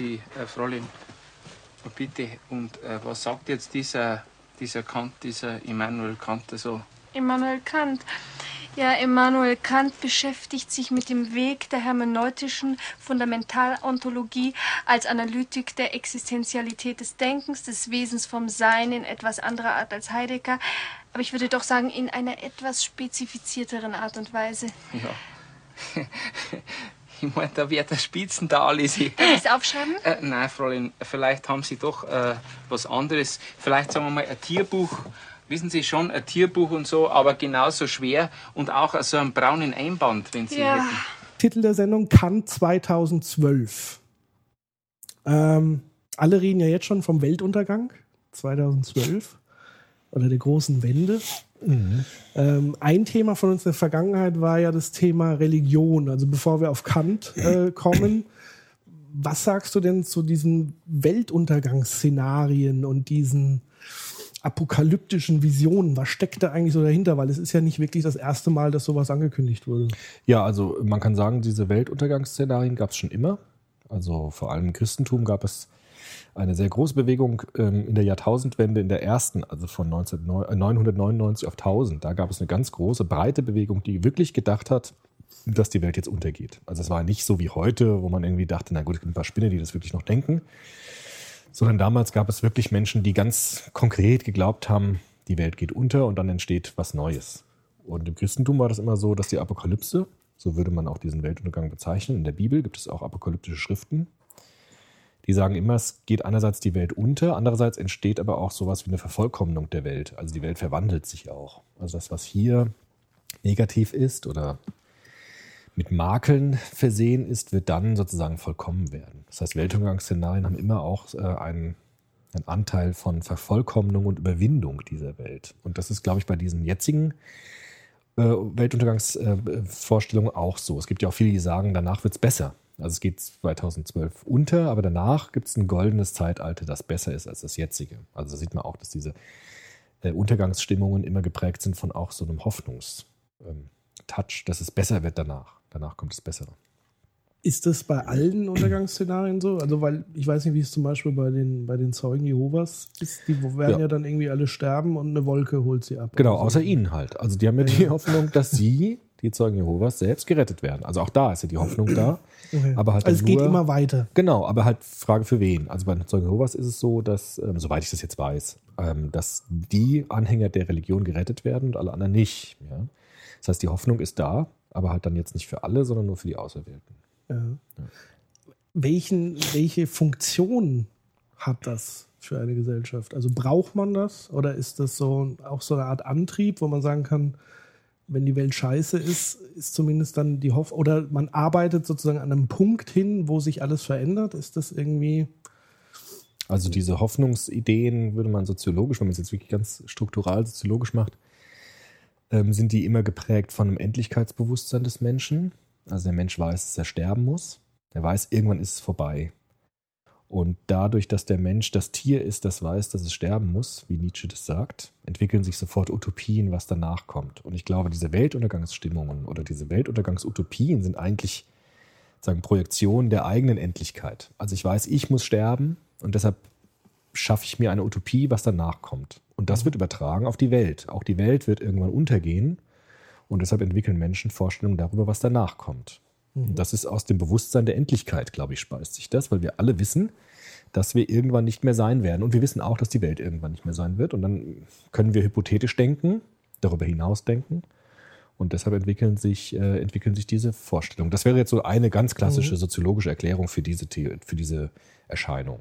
Sie, äh, Fräulein, bitte, und äh, was sagt jetzt dieser, dieser Kant, dieser Immanuel Kant so? Immanuel Kant. Ja, Immanuel Kant beschäftigt sich mit dem Weg der hermeneutischen Fundamentalontologie als Analytik der Existenzialität des Denkens, des Wesens vom Sein in etwas anderer Art als Heidegger, aber ich würde doch sagen, in einer etwas spezifizierteren Art und Weise. Ja. Ich meine, da wird der Spitzen da alles. Soll ich es aufschreiben? Äh, nein, Fräulein, vielleicht haben Sie doch äh, was anderes. Vielleicht sagen wir mal ein Tierbuch. Wissen Sie schon, ein Tierbuch und so, aber genauso schwer und auch so einen braunen Einband, wenn Sie Ja. hätten. Titel der Sendung Kant 2012. Ähm, alle reden ja jetzt schon vom Weltuntergang 2012 oder der großen Wende. Ähm, ein Thema von uns in der Vergangenheit war ja das Thema Religion. Also bevor wir auf Kant äh, kommen, was sagst du denn zu diesen Weltuntergangsszenarien und diesen apokalyptischen Visionen? Was steckt da eigentlich so dahinter? Weil es ist ja nicht wirklich das erste Mal, dass sowas angekündigt wurde. Ja, also man kann sagen, diese Weltuntergangsszenarien gab es schon immer. Also vor allem im Christentum gab es eine sehr große Bewegung ähm, in der Jahrtausendwende, in der ersten, also von 19, äh, 999 auf 1000. Da gab es eine ganz große, breite Bewegung, die wirklich gedacht hat, dass die Welt jetzt untergeht. Also es war nicht so wie heute, wo man irgendwie dachte, na gut, es gibt ein paar Spinne, die das wirklich noch denken. Sondern damals gab es wirklich Menschen, die ganz konkret geglaubt haben, die Welt geht unter und dann entsteht was Neues. Und im Christentum war das immer so, dass die Apokalypse, so würde man auch diesen Weltuntergang bezeichnen, in der Bibel gibt es auch apokalyptische Schriften, die sagen immer, es geht einerseits die Welt unter, andererseits entsteht aber auch sowas wie eine Vervollkommnung der Welt. Also die Welt verwandelt sich auch. Also das, was hier negativ ist oder mit Makeln versehen ist, wird dann sozusagen vollkommen werden. Das heißt, Weltuntergangsszenarien haben immer auch äh, einen, einen Anteil von Vervollkommnung und Überwindung dieser Welt. Und das ist, glaube ich, bei diesen jetzigen äh, Weltuntergangsvorstellungen auch so. Es gibt ja auch viele, die sagen, danach wird es besser. Also es geht 2012 unter, aber danach gibt es ein goldenes Zeitalter, das besser ist als das jetzige. Also da sieht man auch, dass diese äh, Untergangsstimmungen immer geprägt sind von auch so einem Hoffnungstouch, dass es besser wird danach. Danach kommt es besser. Ist das bei allen Untergangsszenarien so? Also, weil ich weiß nicht, wie es zum Beispiel bei den, bei den Zeugen Jehovas ist. Die werden ja. Ja. dann irgendwie alle sterben und eine Wolke holt sie ab. Genau, so. außer ihnen halt. Also die haben ja die Hoffnung, dass sie, die Zeugen Jehovas, selbst gerettet werden. Also auch da ist ja die Hoffnung da. Okay. Aber halt also es dann geht nur- immer weiter. Genau, aber halt Frage für wen. Also bei den Zeugen Jehovas ist es so, dass, ähm, soweit ich das jetzt weiß, ähm, dass die Anhänger der Religion gerettet werden und alle anderen nicht. Ja? Das heißt, die Hoffnung ist da, aber halt dann jetzt nicht für alle, sondern nur für die Auserwählten. Ja. Welchen, welche Funktion hat das für eine Gesellschaft? Also braucht man das oder ist das so auch so eine Art Antrieb, wo man sagen kann, wenn die Welt scheiße ist, ist zumindest dann die Hoffnung, oder man arbeitet sozusagen an einem Punkt hin, wo sich alles verändert? Ist das irgendwie, Also diese Hoffnungsideen würde man soziologisch, wenn man es jetzt wirklich ganz struktural soziologisch macht, ähm, sind die immer geprägt von einem Endlichkeitsbewusstsein des Menschen. Also der Mensch weiß, dass er sterben muss. Er weiß, irgendwann ist es vorbei. Und dadurch, dass der Mensch das Tier ist, das weiß, dass es sterben muss, wie Nietzsche das sagt, entwickeln sich sofort Utopien, was danach kommt. Und ich glaube, diese Weltuntergangsstimmungen oder diese Weltuntergangsutopien sind eigentlich sagen, Projektionen der eigenen Endlichkeit. Also ich weiß, ich muss sterben und deshalb schaffe ich mir eine Utopie, was danach kommt. Und das wird übertragen auf die Welt. Auch die Welt wird irgendwann untergehen und deshalb entwickeln Menschen Vorstellungen darüber, was danach kommt. Und das ist aus dem Bewusstsein der Endlichkeit, glaube ich, speist sich das, weil wir alle wissen, dass wir irgendwann nicht mehr sein werden. Und wir wissen auch, dass die Welt irgendwann nicht mehr sein wird. Und dann können wir hypothetisch denken, darüber hinaus denken. Und deshalb entwickeln sich, äh, entwickeln sich diese Vorstellungen. Das wäre jetzt so eine ganz klassische soziologische Erklärung für diese, The für diese Erscheinung.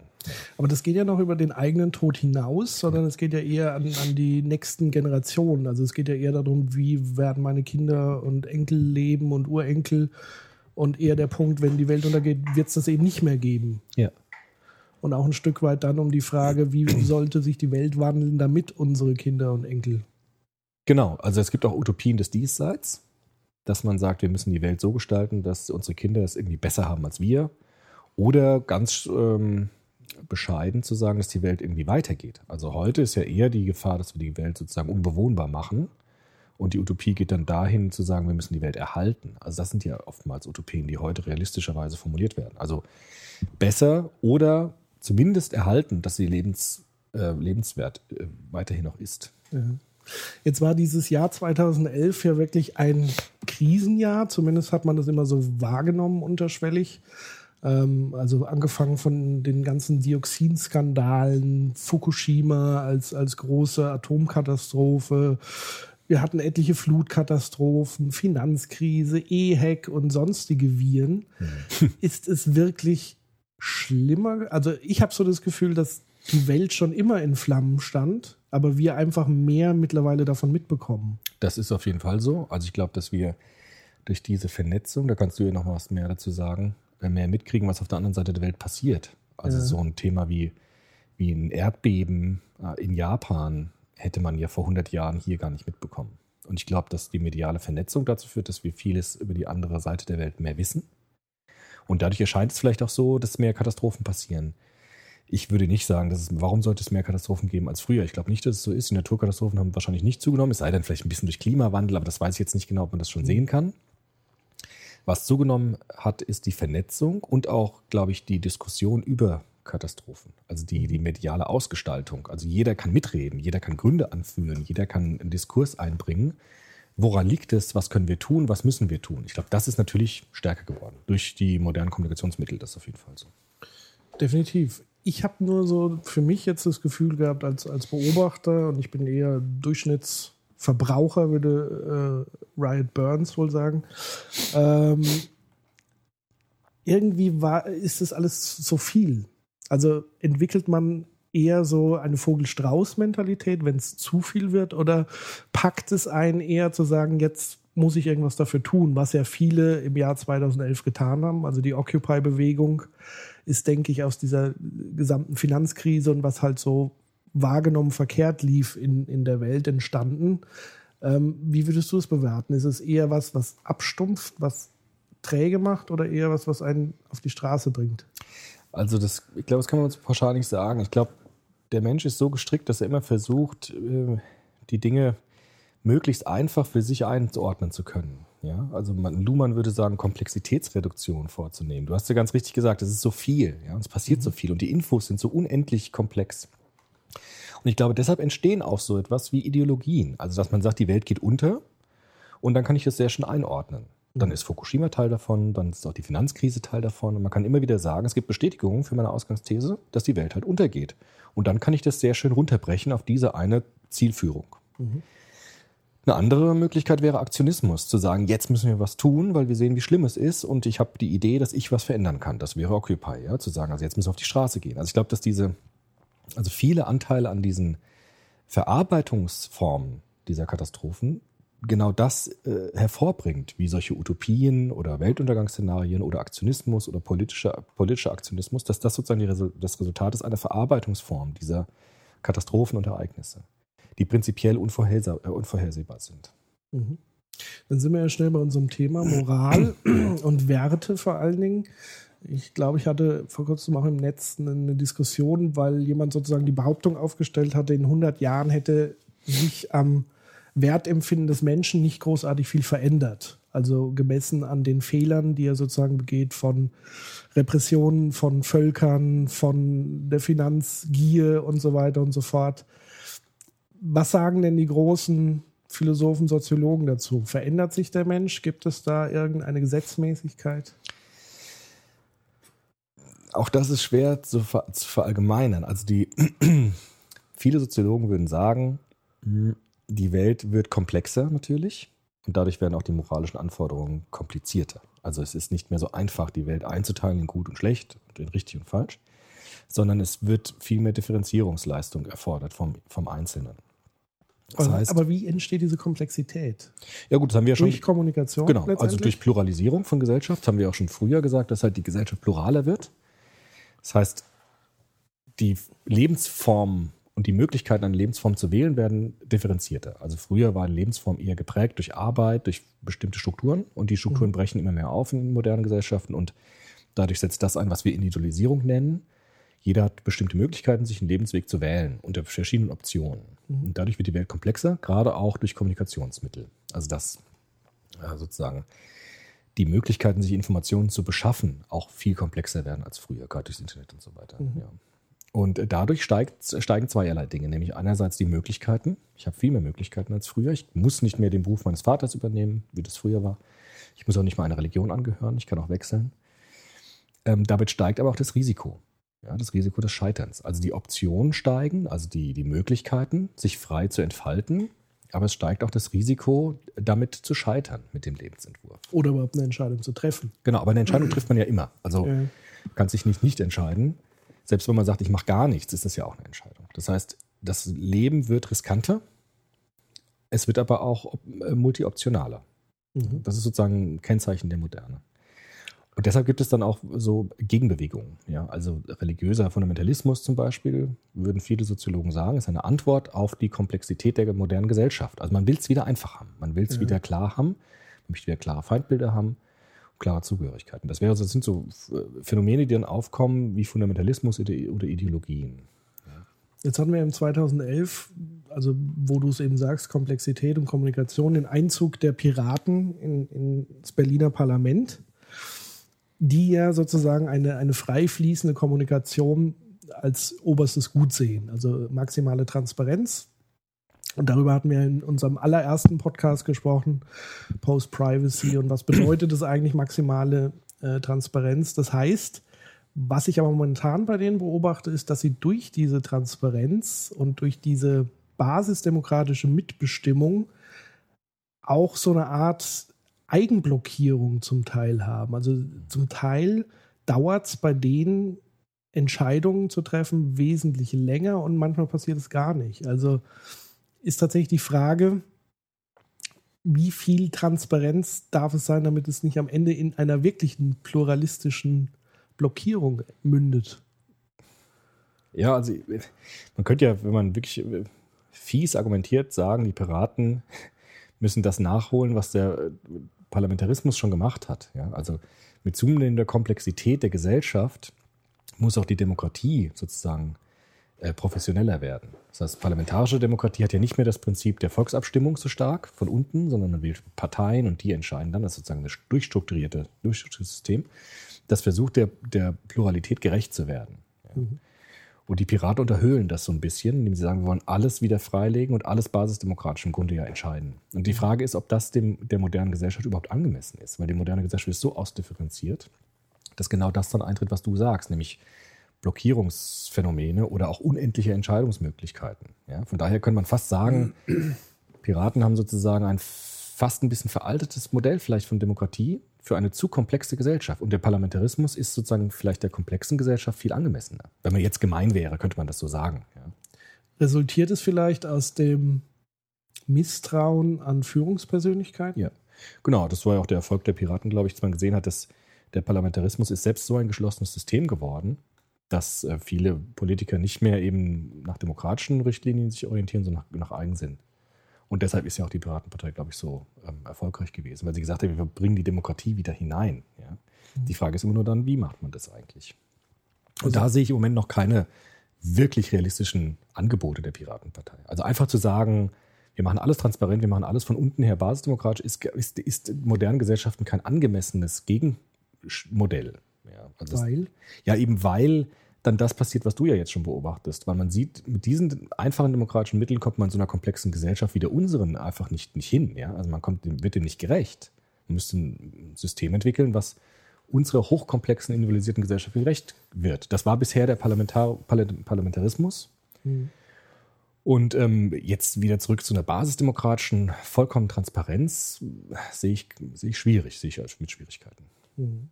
aber das geht ja noch über den eigenen Tod hinaus, sondern es geht ja eher an, an die nächsten Generationen. Also es geht ja eher darum, wie werden meine Kinder und Enkel leben und Urenkel. Und eher der Punkt, wenn die Welt untergeht, wird es das eben nicht mehr geben. Ja. Und auch ein Stück weit dann um die Frage, wie sollte sich die Welt wandeln, damit unsere Kinder und Enkel. Genau, also es gibt auch Utopien des Diesseits, dass man sagt, wir müssen die Welt so gestalten, dass unsere Kinder es irgendwie besser haben als wir. Oder ganz ähm, bescheiden zu sagen, dass die Welt irgendwie weitergeht. Also heute ist ja eher die Gefahr, dass wir die Welt sozusagen unbewohnbar machen Und die Utopie geht dann dahin zu sagen, wir müssen die Welt erhalten. Also das sind ja oftmals Utopien, die heute realistischerweise formuliert werden. Also besser oder zumindest erhalten, dass sie lebens, äh, lebenswert äh, weiterhin noch ist. Jetzt war dieses Jahr 2011 ja wirklich ein Krisenjahr, zumindest hat man das immer so wahrgenommen unterschwellig. Ähm, also angefangen von den ganzen Dioxinskandalen, Fukushima als, als große Atomkatastrophe. Wir hatten etliche Flutkatastrophen, Finanzkrise, EHEC und sonstige Viren. Mhm. Ist es wirklich schlimmer? Also ich habe so das Gefühl, dass die Welt schon immer in Flammen stand, aber wir einfach mehr mittlerweile davon mitbekommen. Das ist auf jeden Fall so. Also ich glaube, dass wir durch diese Vernetzung, da kannst du ja noch was mehr dazu sagen, mehr mitkriegen, was auf der anderen Seite der Welt passiert. Also ja. so ein Thema wie, wie ein Erdbeben äh, in Japan hätte man ja vor 100 Jahren hier gar nicht mitbekommen. Und ich glaube, dass die mediale Vernetzung dazu führt, dass wir vieles über die andere Seite der Welt mehr wissen. Und dadurch erscheint es vielleicht auch so, dass mehr Katastrophen passieren. Ich würde nicht sagen, dass es, warum sollte es mehr Katastrophen geben als früher? Ich glaube nicht, dass es so ist. Die Naturkatastrophen haben wahrscheinlich nicht zugenommen, es sei denn vielleicht ein bisschen durch Klimawandel, aber das weiß ich jetzt nicht genau, ob man das schon sehen kann. Was zugenommen hat, ist die Vernetzung und auch, glaube ich, die Diskussion über Katastrophen. Also die, die mediale Ausgestaltung. Also jeder kann mitreden, jeder kann Gründe anführen, jeder kann einen Diskurs einbringen. Woran liegt es? Was können wir tun? Was müssen wir tun? Ich glaube, das ist natürlich stärker geworden durch die modernen Kommunikationsmittel. Das ist auf jeden Fall so. Definitiv ich habe nur so für mich jetzt das Gefühl gehabt als, als Beobachter und ich bin eher Durchschnittsverbraucher, würde äh, Riot Burns wohl sagen. Ähm, irgendwie war, ist das alles so viel. Also entwickelt man eher so eine Vogel-Strauß-Mentalität, wenn es zu viel wird, oder packt es einen eher zu sagen, jetzt muss ich irgendwas dafür tun, was ja viele im Jahr 2011 getan haben. Also die Occupy-Bewegung ist, denke ich, aus dieser gesamten Finanzkrise und was halt so wahrgenommen verkehrt lief in, in der Welt entstanden. Ähm, wie würdest du es bewerten? Ist es eher was, was abstumpft, was träge macht oder eher was, was einen auf die Straße bringt? Also das, ich glaube, das kann man so pauschal nicht sagen. Ich glaube, der Mensch ist so gestrickt, dass er immer versucht, äh, die Dinge möglichst einfach für sich einordnen zu können. Ja, also man, Luhmann würde sagen, Komplexitätsreduktion vorzunehmen. Du hast ja ganz richtig gesagt, es ist so viel, ja, und es passiert mhm. so viel und die Infos sind so unendlich komplex. Und ich glaube, deshalb entstehen auch so etwas wie Ideologien. Also, dass man sagt, die Welt geht unter und dann kann ich das sehr schön einordnen. Dann ist Fukushima Teil davon, dann ist auch die Finanzkrise Teil davon. Und man kann immer wieder sagen, es gibt Bestätigungen für meine Ausgangsthese, dass die Welt halt untergeht. Und dann kann ich das sehr schön runterbrechen auf diese eine Zielführung. Mhm. Eine andere Möglichkeit wäre Aktionismus, zu sagen, jetzt müssen wir was tun, weil wir sehen, wie schlimm es ist und ich habe die Idee, dass ich was verändern kann. Das wäre Occupy, ja, zu sagen, also jetzt müssen wir auf die Straße gehen. Also ich glaube, dass diese, also viele Anteile an diesen Verarbeitungsformen dieser Katastrophen genau das äh, hervorbringt, wie solche Utopien oder Weltuntergangsszenarien oder Aktionismus oder politischer, politischer Aktionismus, dass das sozusagen die, das Resultat ist einer Verarbeitungsform dieser Katastrophen und Ereignisse die prinzipiell unvorhersehbar, äh, unvorhersehbar sind. Mhm. Dann sind wir ja schnell bei unserem Thema Moral und Werte vor allen Dingen. Ich glaube, ich hatte vor kurzem auch im Netz eine Diskussion, weil jemand sozusagen die Behauptung aufgestellt hatte, in 100 Jahren hätte sich am Wertempfinden des Menschen nicht großartig viel verändert. Also gemessen an den Fehlern, die er sozusagen begeht von Repressionen, von Völkern, von der Finanzgier und so weiter und so fort. Was sagen denn die großen Philosophen, Soziologen dazu? Verändert sich der Mensch? Gibt es da irgendeine Gesetzmäßigkeit? Auch das ist schwer zu, ver zu verallgemeinern. Also die viele Soziologen würden sagen, die Welt wird komplexer natürlich und dadurch werden auch die moralischen Anforderungen komplizierter. Also es ist nicht mehr so einfach, die Welt einzuteilen in gut und schlecht und in richtig und falsch, sondern es wird viel mehr Differenzierungsleistung erfordert vom, vom Einzelnen. Das aber, heißt, aber wie entsteht diese Komplexität? Ja gut, das haben wir ja schon. Durch Kommunikation. Genau, also durch Pluralisierung von Gesellschaft haben wir auch schon früher gesagt, dass halt die Gesellschaft pluraler wird. Das heißt, die Lebensformen und die Möglichkeiten, eine Lebensform zu wählen, werden differenzierter. Also früher war eine Lebensform eher geprägt durch Arbeit, durch bestimmte Strukturen und die Strukturen mhm. brechen immer mehr auf in modernen Gesellschaften und dadurch setzt das ein, was wir Individualisierung nennen. Jeder hat bestimmte Möglichkeiten, sich einen Lebensweg zu wählen unter verschiedenen Optionen. Mhm. Und dadurch wird die Welt komplexer, gerade auch durch Kommunikationsmittel. Also dass äh, sozusagen die Möglichkeiten, sich Informationen zu beschaffen, auch viel komplexer werden als früher, gerade durchs Internet und so weiter. Mhm. Ja. Und dadurch steigt, steigen zweierlei Dinge, nämlich einerseits die Möglichkeiten. Ich habe viel mehr Möglichkeiten als früher. Ich muss nicht mehr den Beruf meines Vaters übernehmen, wie das früher war. Ich muss auch nicht mal einer Religion angehören. Ich kann auch wechseln. Ähm, damit steigt aber auch das Risiko. Ja, das Risiko des Scheiterns. Also die Optionen steigen, also die, die Möglichkeiten, sich frei zu entfalten. Aber es steigt auch das Risiko, damit zu scheitern mit dem Lebensentwurf. Oder überhaupt eine Entscheidung zu treffen. Genau, aber eine Entscheidung trifft man ja immer. Also ja. kann sich nicht nicht entscheiden. Selbst wenn man sagt, ich mache gar nichts, ist das ja auch eine Entscheidung. Das heißt, das Leben wird riskanter. Es wird aber auch äh, multioptionaler. Mhm. Das ist sozusagen ein Kennzeichen der Moderne. Und deshalb gibt es dann auch so Gegenbewegungen. Ja? Also religiöser Fundamentalismus zum Beispiel, würden viele Soziologen sagen, ist eine Antwort auf die Komplexität der modernen Gesellschaft. Also man will es wieder einfach haben. Man will es ja. wieder klar haben. Man möchte wieder klare Feindbilder haben, klare Zugehörigkeiten. Das, wäre, das sind so Phänomene, die dann aufkommen wie Fundamentalismus oder Ideologien. Jetzt hatten wir im 2011, also wo du es eben sagst, Komplexität und Kommunikation, den Einzug der Piraten in, ins Berliner Parlament die ja sozusagen eine, eine frei fließende Kommunikation als oberstes Gut sehen. Also maximale Transparenz. Und darüber hatten wir in unserem allerersten Podcast gesprochen, Post-Privacy und was bedeutet es eigentlich maximale äh, Transparenz. Das heißt, was ich aber momentan bei denen beobachte, ist, dass sie durch diese Transparenz und durch diese basisdemokratische Mitbestimmung auch so eine Art Eigenblockierung zum Teil haben. Also zum Teil dauert es bei denen, Entscheidungen zu treffen, wesentlich länger und manchmal passiert es gar nicht. Also ist tatsächlich die Frage, wie viel Transparenz darf es sein, damit es nicht am Ende in einer wirklichen pluralistischen Blockierung mündet? Ja, also man könnte ja, wenn man wirklich fies argumentiert, sagen, die Piraten müssen das nachholen, was der Parlamentarismus schon gemacht hat. Ja? Also mit zunehmender Komplexität der Gesellschaft muss auch die Demokratie sozusagen äh, professioneller werden. Das heißt, parlamentarische Demokratie hat ja nicht mehr das Prinzip der Volksabstimmung so stark von unten, sondern man wählt Parteien und die entscheiden dann. Das ist sozusagen ein durchstrukturierte, durchstrukturiertes System. Das versucht der, der Pluralität gerecht zu werden. Mhm. Und die Piraten unterhöhlen das so ein bisschen, indem sie sagen, wir wollen alles wieder freilegen und alles basisdemokratisch im Grunde ja entscheiden. Und die Frage ist, ob das dem, der modernen Gesellschaft überhaupt angemessen ist, weil die moderne Gesellschaft ist so ausdifferenziert, dass genau das dann eintritt, was du sagst, nämlich Blockierungsphänomene oder auch unendliche Entscheidungsmöglichkeiten. Ja, von daher könnte man fast sagen, Piraten haben sozusagen ein fast ein bisschen veraltetes Modell vielleicht von Demokratie, für eine zu komplexe Gesellschaft. Und der Parlamentarismus ist sozusagen vielleicht der komplexen Gesellschaft viel angemessener. Wenn man jetzt gemein wäre, könnte man das so sagen. Ja. Resultiert es vielleicht aus dem Misstrauen an Führungspersönlichkeiten? Ja, genau. Das war ja auch der Erfolg der Piraten, glaube ich, dass man gesehen hat, dass der Parlamentarismus ist selbst so ein geschlossenes System geworden, dass äh, viele Politiker nicht mehr eben nach demokratischen Richtlinien sich orientieren, sondern nach, nach Eigensinn. Und deshalb ist ja auch die Piratenpartei, glaube ich, so ähm, erfolgreich gewesen, weil sie gesagt hat, wir bringen die Demokratie wieder hinein. Ja? Mhm. Die Frage ist immer nur dann, wie macht man das eigentlich? Und also, da sehe ich im Moment noch keine wirklich realistischen Angebote der Piratenpartei. Also einfach zu sagen, wir machen alles transparent, wir machen alles von unten her basisdemokratisch, ist, ist, ist modernen Gesellschaften kein angemessenes Gegenmodell. Ja, also weil? Das, ja, eben weil dann das passiert, was du ja jetzt schon beobachtest. Weil man sieht, mit diesen einfachen demokratischen Mitteln kommt man in so einer komplexen Gesellschaft wie der unseren einfach nicht, nicht hin. Ja? Also man kommt, wird dem nicht gerecht. Man müsste ein System entwickeln, was unserer hochkomplexen, individualisierten Gesellschaft gerecht wird. Das war bisher der Parlamentar Parlamentarismus. Mhm. Und ähm, jetzt wieder zurück zu einer basisdemokratischen, vollkommen Transparenz, sehe ich, sehe ich schwierig, sehe ich mit Schwierigkeiten. Mhm.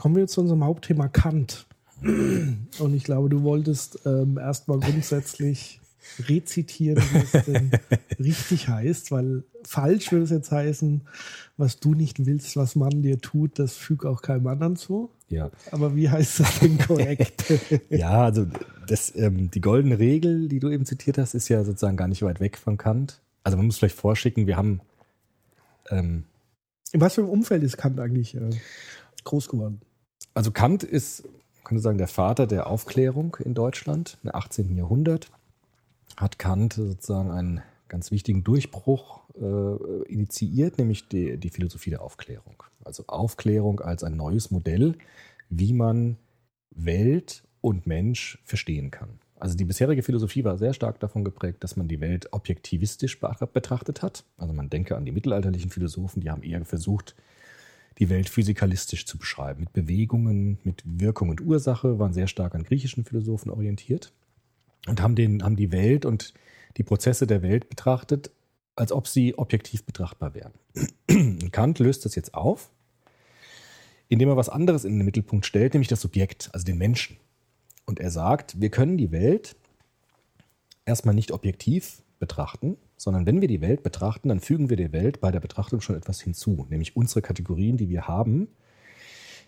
Kommen wir zu unserem Hauptthema Kant. Und ich glaube, du wolltest ähm, erstmal grundsätzlich rezitieren, wie es denn richtig heißt, weil falsch würde es jetzt heißen, was du nicht willst, was man dir tut, das fügt auch keinem anderen zu. Ja. Aber wie heißt das denn korrekt? ja, also das, ähm, die goldene Regel, die du eben zitiert hast, ist ja sozusagen gar nicht weit weg von Kant. Also man muss vielleicht vorschicken, wir haben. Ähm, In was für einem Umfeld ist Kant eigentlich äh, groß geworden? Also Kant ist man könnte sagen, der Vater der Aufklärung in Deutschland im 18. Jahrhundert, hat Kant sozusagen einen ganz wichtigen Durchbruch äh, initiiert, nämlich die, die Philosophie der Aufklärung. Also Aufklärung als ein neues Modell, wie man Welt und Mensch verstehen kann. Also die bisherige Philosophie war sehr stark davon geprägt, dass man die Welt objektivistisch betrachtet hat. Also man denke an die mittelalterlichen Philosophen, die haben eher versucht, die Welt physikalistisch zu beschreiben, mit Bewegungen, mit Wirkung und Ursache, waren sehr stark an griechischen Philosophen orientiert und haben, den, haben die Welt und die Prozesse der Welt betrachtet, als ob sie objektiv betrachtbar wären. Kant löst das jetzt auf, indem er was anderes in den Mittelpunkt stellt, nämlich das Subjekt, also den Menschen. Und er sagt, wir können die Welt erstmal nicht objektiv betrachten, sondern wenn wir die Welt betrachten, dann fügen wir der Welt bei der Betrachtung schon etwas hinzu, nämlich unsere Kategorien, die wir haben,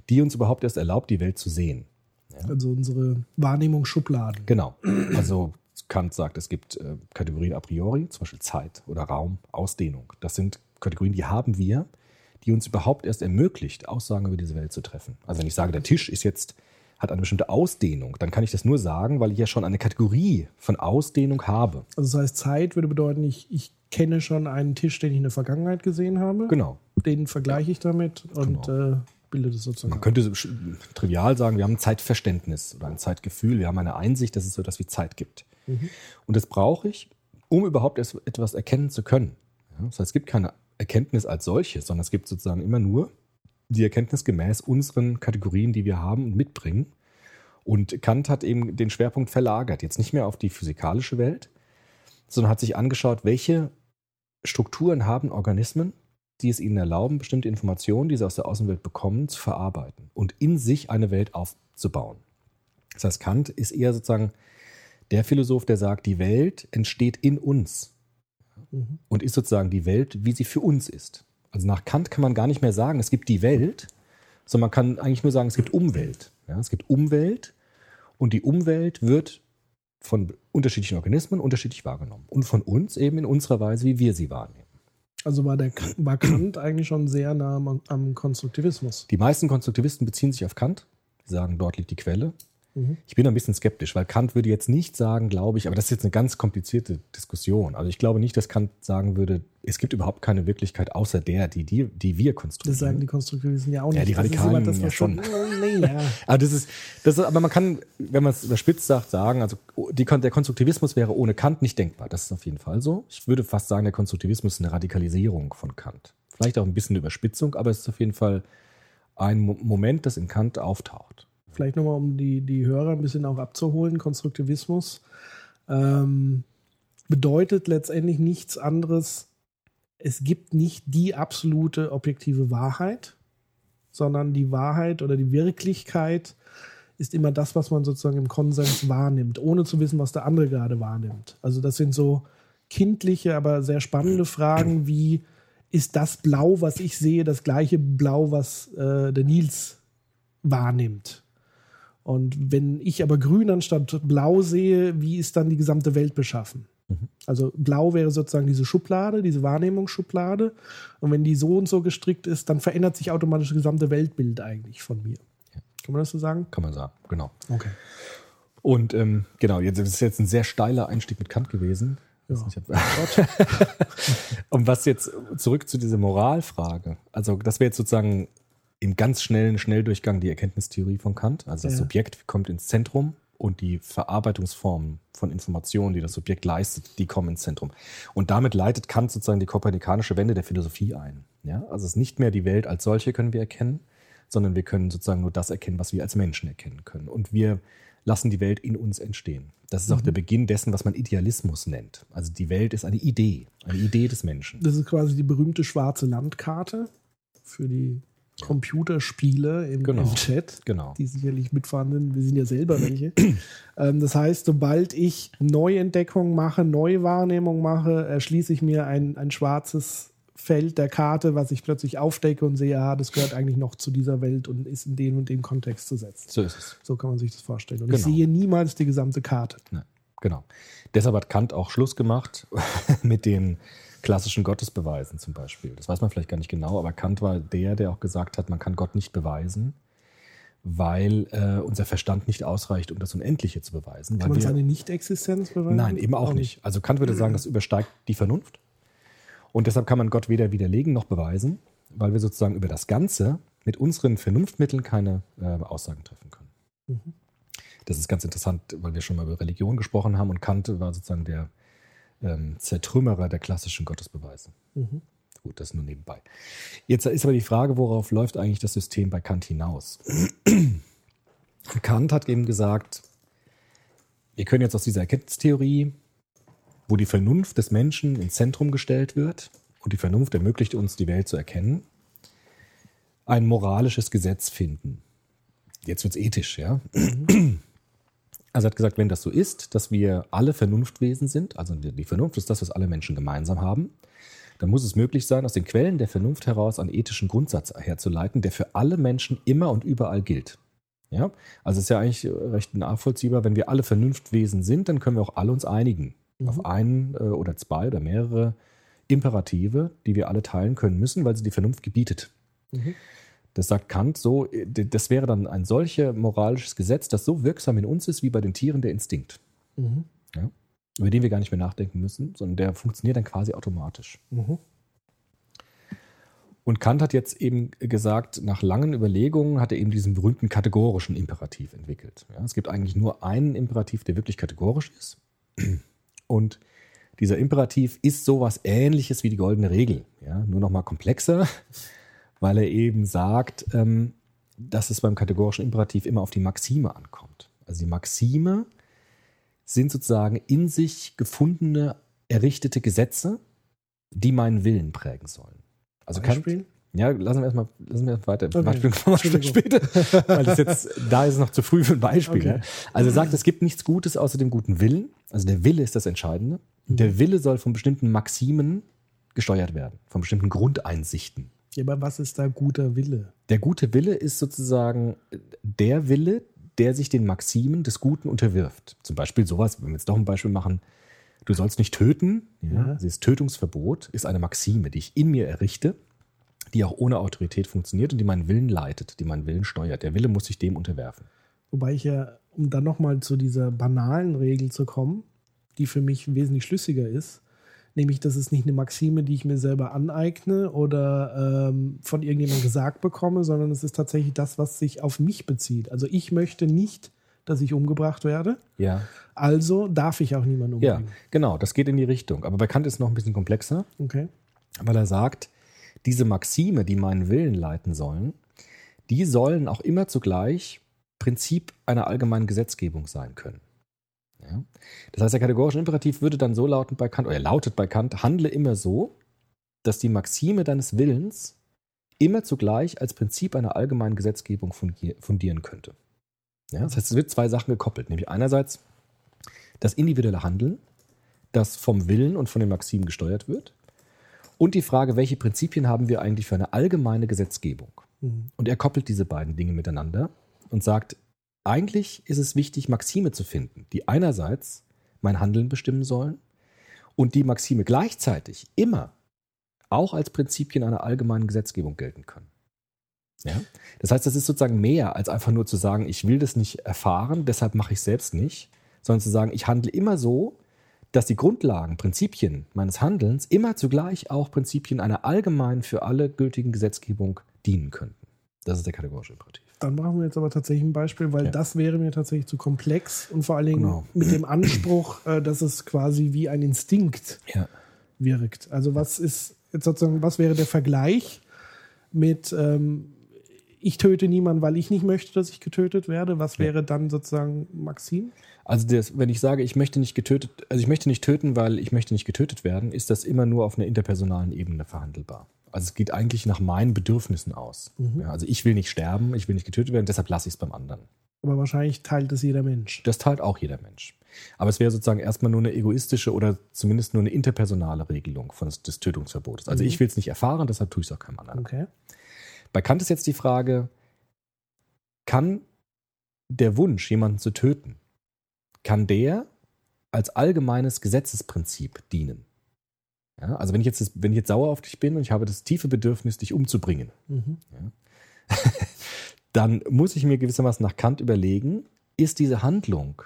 die uns überhaupt erst erlaubt, die Welt zu sehen. Ja. Also unsere Wahrnehmungsschubladen. Genau. Also Kant sagt, es gibt äh, Kategorien a priori, zum Beispiel Zeit oder Raum, Ausdehnung. Das sind Kategorien, die haben wir, die uns überhaupt erst ermöglicht, Aussagen über diese Welt zu treffen. Also wenn ich sage, der Tisch ist jetzt hat eine bestimmte Ausdehnung, dann kann ich das nur sagen, weil ich ja schon eine Kategorie von Ausdehnung habe. Also das heißt, Zeit würde bedeuten, ich, ich kenne schon einen Tisch, den ich in der Vergangenheit gesehen habe. Genau. Den vergleiche ich damit und genau. äh, bilde das sozusagen. Man könnte trivial sagen, wir haben ein Zeitverständnis oder ein Zeitgefühl, wir haben eine Einsicht, dass es so etwas wie Zeit gibt. Mhm. Und das brauche ich, um überhaupt etwas erkennen zu können. Das heißt, es gibt keine Erkenntnis als solche, sondern es gibt sozusagen immer nur die Erkenntnis gemäß unseren Kategorien, die wir haben und mitbringen. Und Kant hat eben den Schwerpunkt verlagert, jetzt nicht mehr auf die physikalische Welt, sondern hat sich angeschaut, welche Strukturen haben Organismen, die es ihnen erlauben, bestimmte Informationen, die sie aus der Außenwelt bekommen, zu verarbeiten und in sich eine Welt aufzubauen. Das heißt, Kant ist eher sozusagen der Philosoph, der sagt, die Welt entsteht in uns mhm. und ist sozusagen die Welt, wie sie für uns ist. Also nach Kant kann man gar nicht mehr sagen, es gibt die Welt, sondern man kann eigentlich nur sagen, es gibt Umwelt. Ja, es gibt Umwelt und die Umwelt wird von unterschiedlichen Organismen unterschiedlich wahrgenommen und von uns eben in unserer Weise, wie wir sie wahrnehmen. Also war, der, war Kant eigentlich schon sehr nah am, am Konstruktivismus. Die meisten Konstruktivisten beziehen sich auf Kant. Sie sagen, dort liegt die Quelle. Mhm. Ich bin ein bisschen skeptisch, weil Kant würde jetzt nicht sagen, glaube ich, aber das ist jetzt eine ganz komplizierte Diskussion. Also ich glaube nicht, dass Kant sagen würde, es gibt überhaupt keine Wirklichkeit außer der, die, die, die wir konstruieren. Das sagen die Konstruktivisten ja auch nicht. Ja, die Radikalen das, ja schon. nee, ja. aber, das ist, das ist, aber man kann, wenn man es überspitzt sagt, sagen, also die, der Konstruktivismus wäre ohne Kant nicht denkbar. Das ist auf jeden Fall so. Ich würde fast sagen, der Konstruktivismus ist eine Radikalisierung von Kant. Vielleicht auch ein bisschen Überspitzung, aber es ist auf jeden Fall ein Moment, das in Kant auftaucht vielleicht nochmal, um die, die Hörer ein bisschen auch abzuholen, Konstruktivismus ähm, bedeutet letztendlich nichts anderes. Es gibt nicht die absolute objektive Wahrheit, sondern die Wahrheit oder die Wirklichkeit ist immer das, was man sozusagen im Konsens wahrnimmt, ohne zu wissen, was der andere gerade wahrnimmt. Also das sind so kindliche, aber sehr spannende Fragen wie, ist das Blau, was ich sehe, das gleiche Blau, was äh, der Nils wahrnimmt? Und wenn ich aber grün anstatt blau sehe, wie ist dann die gesamte Welt beschaffen? Mhm. Also blau wäre sozusagen diese Schublade, diese Wahrnehmungsschublade. Und wenn die so und so gestrickt ist, dann verändert sich automatisch das gesamte Weltbild eigentlich von mir. Kann man das so sagen? Kann man sagen, genau. Okay. Und ähm, genau, jetzt ist jetzt ein sehr steiler Einstieg mit Kant gewesen. Ja. Und was jetzt zurück zu dieser Moralfrage. Also, das wäre jetzt sozusagen im ganz schnellen Schnelldurchgang die Erkenntnistheorie von Kant. Also das ja. Subjekt kommt ins Zentrum und die Verarbeitungsformen von Informationen, die das Subjekt leistet, die kommen ins Zentrum. Und damit leitet Kant sozusagen die kopernikanische Wende der Philosophie ein. Ja? Also es ist nicht mehr die Welt als solche können wir erkennen, sondern wir können sozusagen nur das erkennen, was wir als Menschen erkennen können. Und wir lassen die Welt in uns entstehen. Das ist mhm. auch der Beginn dessen, was man Idealismus nennt. Also die Welt ist eine Idee, eine Idee des Menschen. Das ist quasi die berühmte schwarze Landkarte für die Computerspiele im, genau. im, Chat, genau. die sicherlich mitfahren Wir sind ja selber welche. ähm, das heißt, sobald ich Neuentdeckung mache, Neuwahrnehmung mache, erschließe ich mir ein, ein schwarzes Feld der Karte, was ich plötzlich aufdecke und sehe, ah, das gehört eigentlich noch zu dieser Welt und ist in dem und dem Kontext zu setzen. So ist es. So kann man sich das vorstellen. Und genau. ich sehe niemals die gesamte Karte. Nein, genau. Deshalb hat Kant auch Schluss gemacht mit den klassischen Gottesbeweisen zum Beispiel. Das weiß man vielleicht gar nicht genau, aber Kant war der, der auch gesagt hat, man kann Gott nicht beweisen, weil äh, unser Verstand nicht ausreicht, um das Unendliche zu beweisen. Kann man wir, seine Nicht-Existenz beweisen? Nein, eben auch, nicht. Also Kant würde sagen, das übersteigt die Vernunft. Und deshalb kann man Gott weder widerlegen noch beweisen, weil wir sozusagen über das Ganze mit unseren Vernunftmitteln keine äh, Aussagen treffen können. Mhm. Das ist ganz interessant, weil wir schon mal über Religion gesprochen haben und Kant war sozusagen der ähm, Zertrümmerer der klassischen Gottesbeweise. Mhm. Gut, das nur nebenbei. Jetzt ist aber die Frage, worauf läuft eigentlich das System bei Kant hinaus? Kant hat eben gesagt, wir können jetzt aus dieser Erkenntnistheorie, wo die Vernunft des Menschen ins Zentrum gestellt wird und die Vernunft ermöglicht uns, die Welt zu erkennen, ein moralisches Gesetz finden. Jetzt wird es ethisch, ja. Also er hat gesagt, wenn das so ist, dass wir alle Vernunftwesen sind, also die Vernunft ist das, was alle Menschen gemeinsam haben, dann muss es möglich sein, aus den Quellen der Vernunft heraus einen ethischen Grundsatz herzuleiten, der für alle Menschen immer und überall gilt. Ja? Also es ist ja eigentlich recht nachvollziehbar, wenn wir alle Vernunftwesen sind, dann können wir auch alle uns einigen Mhm. auf einen äh, oder zwei oder mehrere Imperative, die wir alle teilen können müssen, weil sie die Vernunft gebietet. Mhm. Das sagt Kant so, äh, das wäre dann ein solches moralisches Gesetz, das so wirksam in uns ist wie bei den Tieren der Instinkt, Mhm. über den wir gar nicht mehr nachdenken müssen, sondern der funktioniert dann quasi automatisch. Mhm. Und Kant hat jetzt eben gesagt, nach langen Überlegungen hat er eben diesen berühmten kategorischen Imperativ entwickelt. Ja, es gibt eigentlich nur einen Imperativ, der wirklich kategorisch ist. Und dieser Imperativ ist sowas ähnliches wie die goldene Regel. Ja, nur noch mal komplexer, weil er eben sagt, ähm, dass es beim kategorischen Imperativ immer auf die Maxime ankommt. Also die Maxime sind sozusagen in sich gefundene, errichtete Gesetze, die meinen Willen prägen sollen. Also Beispiel? ja, lassen wir erstmal lassen wir weiter. Okay. Beispiel kommen wir später, weil das jetzt, da ist es noch zu früh für ein Beispiel. Okay. Ja. Also er sagt, es gibt nichts Gutes außer dem guten Willen. Also der Wille ist das Entscheidende. Mhm. Der Wille soll von bestimmten Maximen gesteuert werden, von bestimmten Grundeinsichten. Ja, aber was ist da guter Wille? Der gute Wille ist sozusagen der Wille, der sich den Maximen des Guten unterwirft. Zum Beispiel sowas, wenn wir jetzt doch ein Beispiel machen, du sollst nicht töten. Ja, Ja. Dieses Tötungsverbot ist eine Maxime, die ich in mir errichte, die auch ohne Autorität funktioniert und die meinen Willen leitet, die meinen Willen steuert. Der Wille muss sich dem unterwerfen. Wobei ich ja, um dann nochmal zu dieser banalen Regel zu kommen, die für mich wesentlich schlüssiger ist, nämlich, das ist nicht eine Maxime, die ich mir selber aneigne oder ähm, von irgendjemandem gesagt bekomme, sondern es ist tatsächlich das, was sich auf mich bezieht. Also ich möchte nicht, dass ich umgebracht werde, Ja, also darf ich auch niemanden ja, umbringen. genau, das geht in die Richtung. Aber bei Kant ist es noch ein bisschen komplexer. Okay. weil er sagt, diese Maxime, die meinen Willen leiten sollen, die sollen auch immer zugleich Prinzip einer allgemeinen Gesetzgebung sein können. Ja? Das heißt, der kategorische Imperativ würde dann so lauten bei Kant, oder er lautet bei Kant, handle immer so, dass die Maxime deines Willens immer zugleich als Prinzip einer allgemeinen Gesetzgebung fundieren könnte. Ja? Das heißt, es wird zwei Sachen gekoppelt, nämlich einerseits das individuelle Handeln, das vom Willen und von den Maximen gesteuert wird, und die Frage, welche Prinzipien haben wir eigentlich für eine allgemeine Gesetzgebung? Mhm. Und er koppelt diese beiden Dinge miteinander und sagt, eigentlich ist es wichtig, Maxime zu finden, die einerseits mein Handeln bestimmen sollen und die Maxime gleichzeitig immer auch als Prinzipien einer allgemeinen Gesetzgebung gelten können. Ja? Das heißt, das ist sozusagen mehr als einfach nur zu sagen, ich will das nicht erfahren, deshalb mache ich es selbst nicht, sondern zu sagen, ich handle immer so, dass die Grundlagen, Prinzipien meines Handelns immer zugleich auch Prinzipien einer allgemeinen für alle gültigen Gesetzgebung dienen könnten. Das ist der kategorische Imperativ. Dann brauchen wir jetzt aber tatsächlich ein Beispiel, weil Ja. das wäre mir tatsächlich zu komplex und vor allen Dingen Genau. mit dem Anspruch, äh, dass es quasi wie ein Instinkt Ja. wirkt. Also was ist jetzt sozusagen, was wäre der Vergleich mit ähm, ich töte niemanden, weil ich nicht möchte, dass ich getötet werde? Was wäre dann sozusagen Maxim? Also das, wenn ich sage, ich möchte nicht getötet, also ich möchte nicht töten, weil ich möchte nicht getötet werden, ist das immer nur auf einer interpersonalen Ebene verhandelbar. Also es geht eigentlich nach meinen Bedürfnissen aus. Ja, also ich will nicht sterben, ich will nicht getötet werden, deshalb lasse ich es beim anderen. Aber wahrscheinlich teilt es jeder Mensch. Das teilt auch jeder Mensch. Aber es wäre sozusagen erstmal nur eine egoistische oder zumindest nur eine interpersonale Regelung von des, des Tötungsverbotes. Also ich will es nicht erfahren, deshalb tue ich es auch keinem anderen. Okay. Bei Kant ist jetzt die Frage, kann der Wunsch, jemanden zu töten, kann der als allgemeines Gesetzesprinzip dienen? Ja, also wenn ich, jetzt, das- wenn ich jetzt sauer auf dich bin und ich habe das tiefe Bedürfnis, dich umzubringen, Mhm. dann muss ich mir gewissermaßen nach Kant überlegen, ist diese Handlung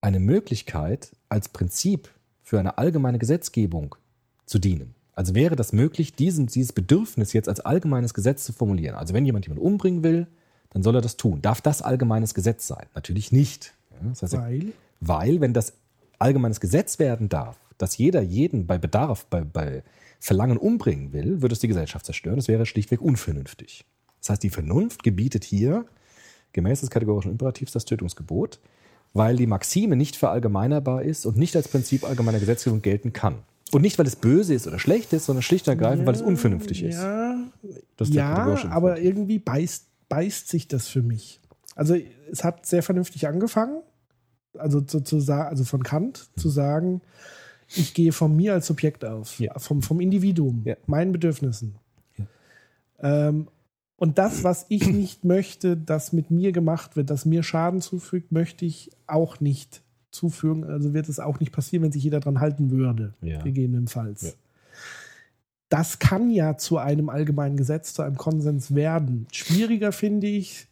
eine Möglichkeit als Prinzip für eine allgemeine Gesetzgebung zu dienen? Also wäre das möglich, diesen, dieses Bedürfnis jetzt als allgemeines Gesetz zu formulieren? Also wenn jemand jemanden umbringen will, dann soll er das tun. Darf das allgemeines Gesetz sein? Natürlich nicht. Ja, das heißt, Weil? weil, wenn das allgemeines Gesetz werden darf, dass jeder jeden bei Bedarf, bei, bei Verlangen umbringen will, würde es die Gesellschaft zerstören. Das wäre schlichtweg unvernünftig. Das heißt, die Vernunft gebietet hier, gemäß des kategorischen Imperativs, das Tötungsgebot, weil die Maxime nicht verallgemeinerbar ist und nicht als Prinzip allgemeiner Gesetzgebung gelten kann. Und nicht, weil es böse ist oder schlecht ist, sondern schlicht und ergreifend, weil es unvernünftig ist. Ja, Das ist ja aber irgendwie beißt, beißt sich das für mich. Also es hat sehr vernünftig angefangen, also, zu, zu, also von Kant zu sagen, ich gehe von mir als Subjekt aus, Ja. vom, vom Individuum, Ja. meinen Bedürfnissen. Ja. Ähm, und das, was ich nicht möchte, dass mit mir gemacht wird, das mir Schaden zufügt, möchte ich auch nicht zufügen. Also wird es auch nicht passieren, wenn sich jeder dran halten würde, gegebenenfalls. Das kann ja zu einem allgemeinen Gesetz, zu einem Konsens werden. Schwieriger finde ich,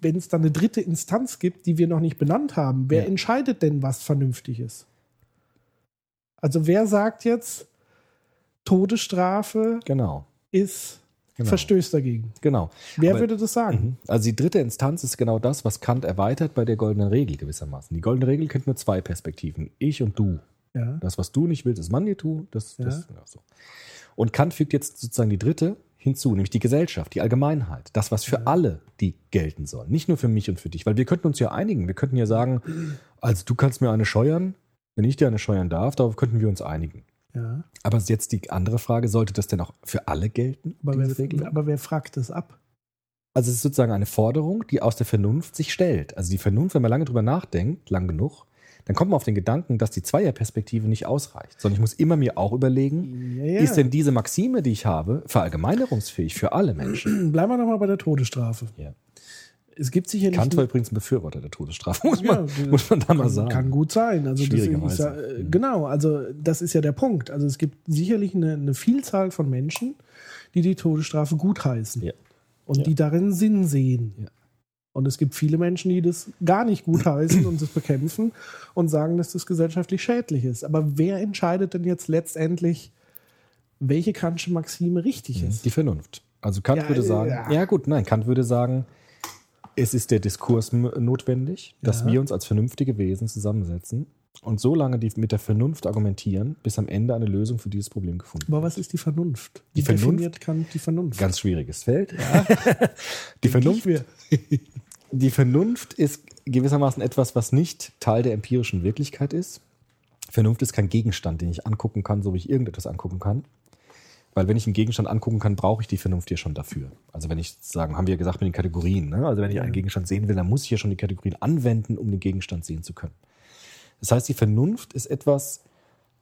wenn es dann eine dritte Instanz gibt, die wir noch nicht benannt haben. Wer entscheidet denn, was vernünftig ist? Also wer sagt jetzt, Todesstrafe Genau. ist Genau. verstößt dagegen? Genau. Wer Aber- würde das sagen? Mhm. Also die dritte Instanz ist genau das, was Kant erweitert bei der goldenen Regel gewissermaßen. Die goldene Regel kennt nur zwei Perspektiven. Ich und du. Ja. Das, was du nicht willst, ist man dir tu. Das, Ja. das, ja, so. Und Kant fügt jetzt sozusagen die dritte hinzu, nämlich die Gesellschaft, die Allgemeinheit. Das, was für alle die gelten soll. Nicht nur für mich und für dich. Weil wir könnten uns ja einigen. Wir könnten ja sagen, also du kannst mir eine scheuern, wenn ich dir eine scheuern darf, darauf könnten wir uns einigen. ja. Aber jetzt die andere Frage, sollte das denn auch für alle gelten? Aber, wer, aber wer fragt das ab? Also es ist sozusagen eine Forderung, die aus der Vernunft sich stellt. Also die Vernunft, wenn man lange drüber nachdenkt, lang genug, dann kommt man auf den Gedanken, dass die Zweierperspektive nicht ausreicht, sondern ich muss immer mir auch überlegen, Ja, ja. ist denn diese Maxime, die ich habe, verallgemeinerungsfähig für alle Menschen? Bleiben wir nochmal bei der Todesstrafe. Ja. Es gibt sicherlich. Kant war übrigens ein Befürworter der Todesstrafe, muss Ja, man, muss man da mal sagen. Kann gut sein. Also Schwierigerweise. ja, äh, genau, also das ist ja der Punkt. Also es gibt sicherlich eine, eine Vielzahl von Menschen, die die Todesstrafe gutheißen Ja. und die darin Sinn sehen. Und es gibt viele Menschen, die das gar nicht gutheißen und das bekämpfen und sagen, dass das gesellschaftlich schädlich ist. Aber wer entscheidet denn jetzt letztendlich, welche Kantsche Maxime richtig ist? Die Vernunft. Also Kant würde sagen, ja. ja. gut, nein, Kant würde sagen, es ist der Diskurs notwendig, dass Ja. wir uns als vernünftige Wesen zusammensetzen und so lange die mit der Vernunft argumentieren, bis am Ende eine Lösung für dieses Problem gefunden Aber wird. was ist die Vernunft? Die Wie Vernunft? definiert Kant die Vernunft? Ganz schwieriges Feld. die, Vernunft, die Vernunft ist gewissermaßen etwas, was nicht Teil der empirischen Wirklichkeit ist. Vernunft ist kein Gegenstand, den ich angucken kann, so wie ich irgendetwas angucken kann. Weil wenn ich einen Gegenstand angucken kann, brauche ich die Vernunft ja schon dafür. Also wenn ich sagen, haben wir ja gesagt mit den Kategorien, ne? also wenn ich einen Gegenstand sehen will, dann muss ich ja schon die Kategorien anwenden, um den Gegenstand sehen zu können. Das heißt, die Vernunft ist etwas,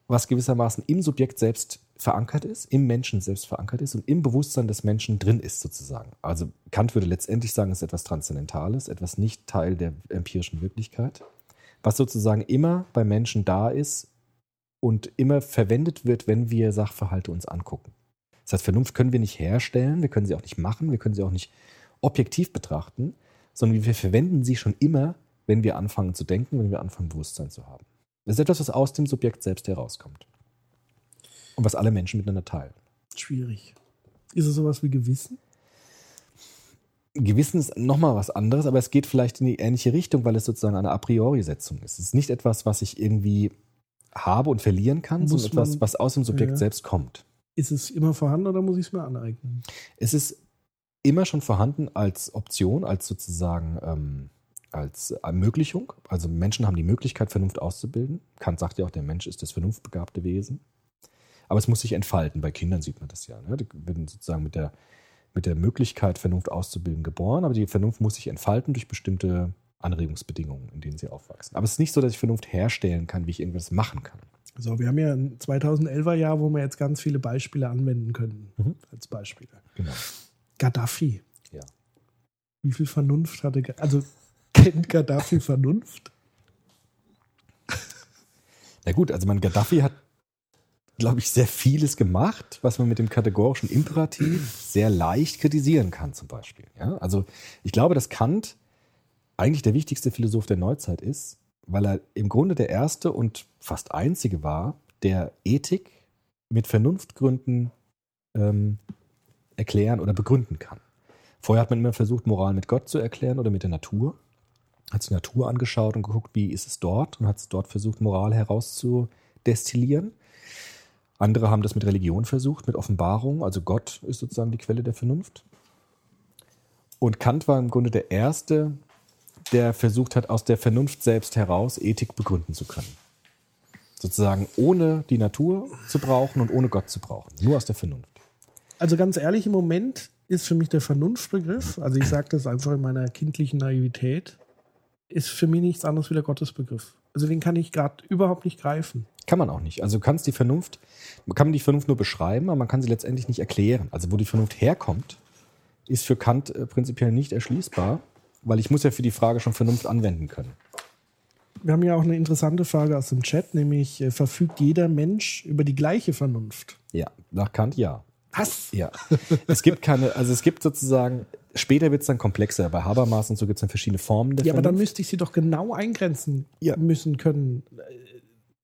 was gewissermaßen im Subjekt selbst verankert ist, im Menschen selbst verankert ist und im Bewusstsein des Menschen drin ist sozusagen. Also Kant würde letztendlich sagen, es ist etwas Transzendentales, etwas nicht Teil der empirischen Wirklichkeit, was sozusagen immer bei Menschen da ist und immer verwendet wird, wenn wir Sachverhalte uns angucken. Das heißt, Vernunft können wir nicht herstellen, wir können sie auch nicht machen, wir können sie auch nicht objektiv betrachten, sondern wir verwenden sie schon immer, wenn wir anfangen zu denken, wenn wir anfangen, Bewusstsein zu haben. Das ist etwas, was aus dem Subjekt selbst herauskommt. Und was alle Menschen miteinander teilen. Schwierig. Ist es sowas wie Gewissen? Gewissen ist nochmal was anderes, aber es geht vielleicht in die ähnliche Richtung, weil es sozusagen eine A priori-Setzung ist. Es ist nicht etwas, was ich irgendwie habe und verlieren kann, Muss sondern etwas, was aus dem Subjekt Ja. selbst kommt. Ist es immer vorhanden oder muss ich es mir aneignen? Es ist immer schon vorhanden als Option, als sozusagen ähm, als Ermöglichung. Also Menschen haben die Möglichkeit, Vernunft auszubilden. Kant sagt ja auch, der Mensch ist das vernunftbegabte Wesen. Aber es muss sich entfalten. Bei Kindern sieht man das ja. Ne? Die werden sozusagen mit der, mit der Möglichkeit, Vernunft auszubilden, geboren. Aber die Vernunft muss sich entfalten durch bestimmte Anregungsbedingungen, in denen sie aufwachsen. Aber es ist nicht so, dass ich Vernunft herstellen kann, wie ich irgendwas machen kann. So, wir haben ja ein 2011er Jahr, wo wir jetzt ganz viele Beispiele anwenden können. Mhm. Als Beispiele. Genau. Gaddafi. Ja. Wie viel Vernunft hatte Ga- Also kennt Gaddafi Vernunft? Na gut, also man Gaddafi hat glaube ich, sehr vieles gemacht, was man mit dem kategorischen Imperativ sehr leicht kritisieren kann, zum Beispiel. Ja? Also ich glaube, dass Kant eigentlich der wichtigste Philosoph der Neuzeit ist, weil er im Grunde der erste und fast einzige war, der Ethik mit Vernunftgründen ähm, erklären oder begründen kann. Vorher hat man immer versucht, Moral mit Gott zu erklären oder mit der Natur. Hat sich die Natur angeschaut und geguckt, wie ist es dort und hat es dort versucht, Moral herauszudestillieren. Andere haben das mit Religion versucht, mit Offenbarung. Also Gott ist sozusagen die Quelle der Vernunft. Und Kant war im Grunde der Erste, der versucht hat, aus der Vernunft selbst heraus Ethik begründen zu können. Sozusagen ohne die Natur zu brauchen und ohne Gott zu brauchen. Nur aus der Vernunft. Also ganz ehrlich, im Moment ist für mich der Vernunftbegriff, also ich sage das einfach in meiner kindlichen Naivität, ist für mich nichts anderes wie der Gottesbegriff. Also den kann ich gerade überhaupt nicht greifen. Kann man auch nicht. Also du kannst die Vernunft, man kann die Vernunft nur beschreiben, aber man kann sie letztendlich nicht erklären. Also wo die Vernunft herkommt, ist für Kant äh, prinzipiell nicht erschließbar, weil ich muss ja für die Frage schon Vernunft anwenden können. Wir haben ja auch eine interessante Frage aus dem Chat, nämlich äh, verfügt jeder Mensch über die gleiche Vernunft? Ja, nach Kant ja. Was? Ja. es gibt keine, also es gibt sozusagen, später wird es dann komplexer. Bei Habermas und so gibt es dann verschiedene Formen der Ja, aber dann Vernunft. müsste ich sie doch genau eingrenzen Ja. müssen können.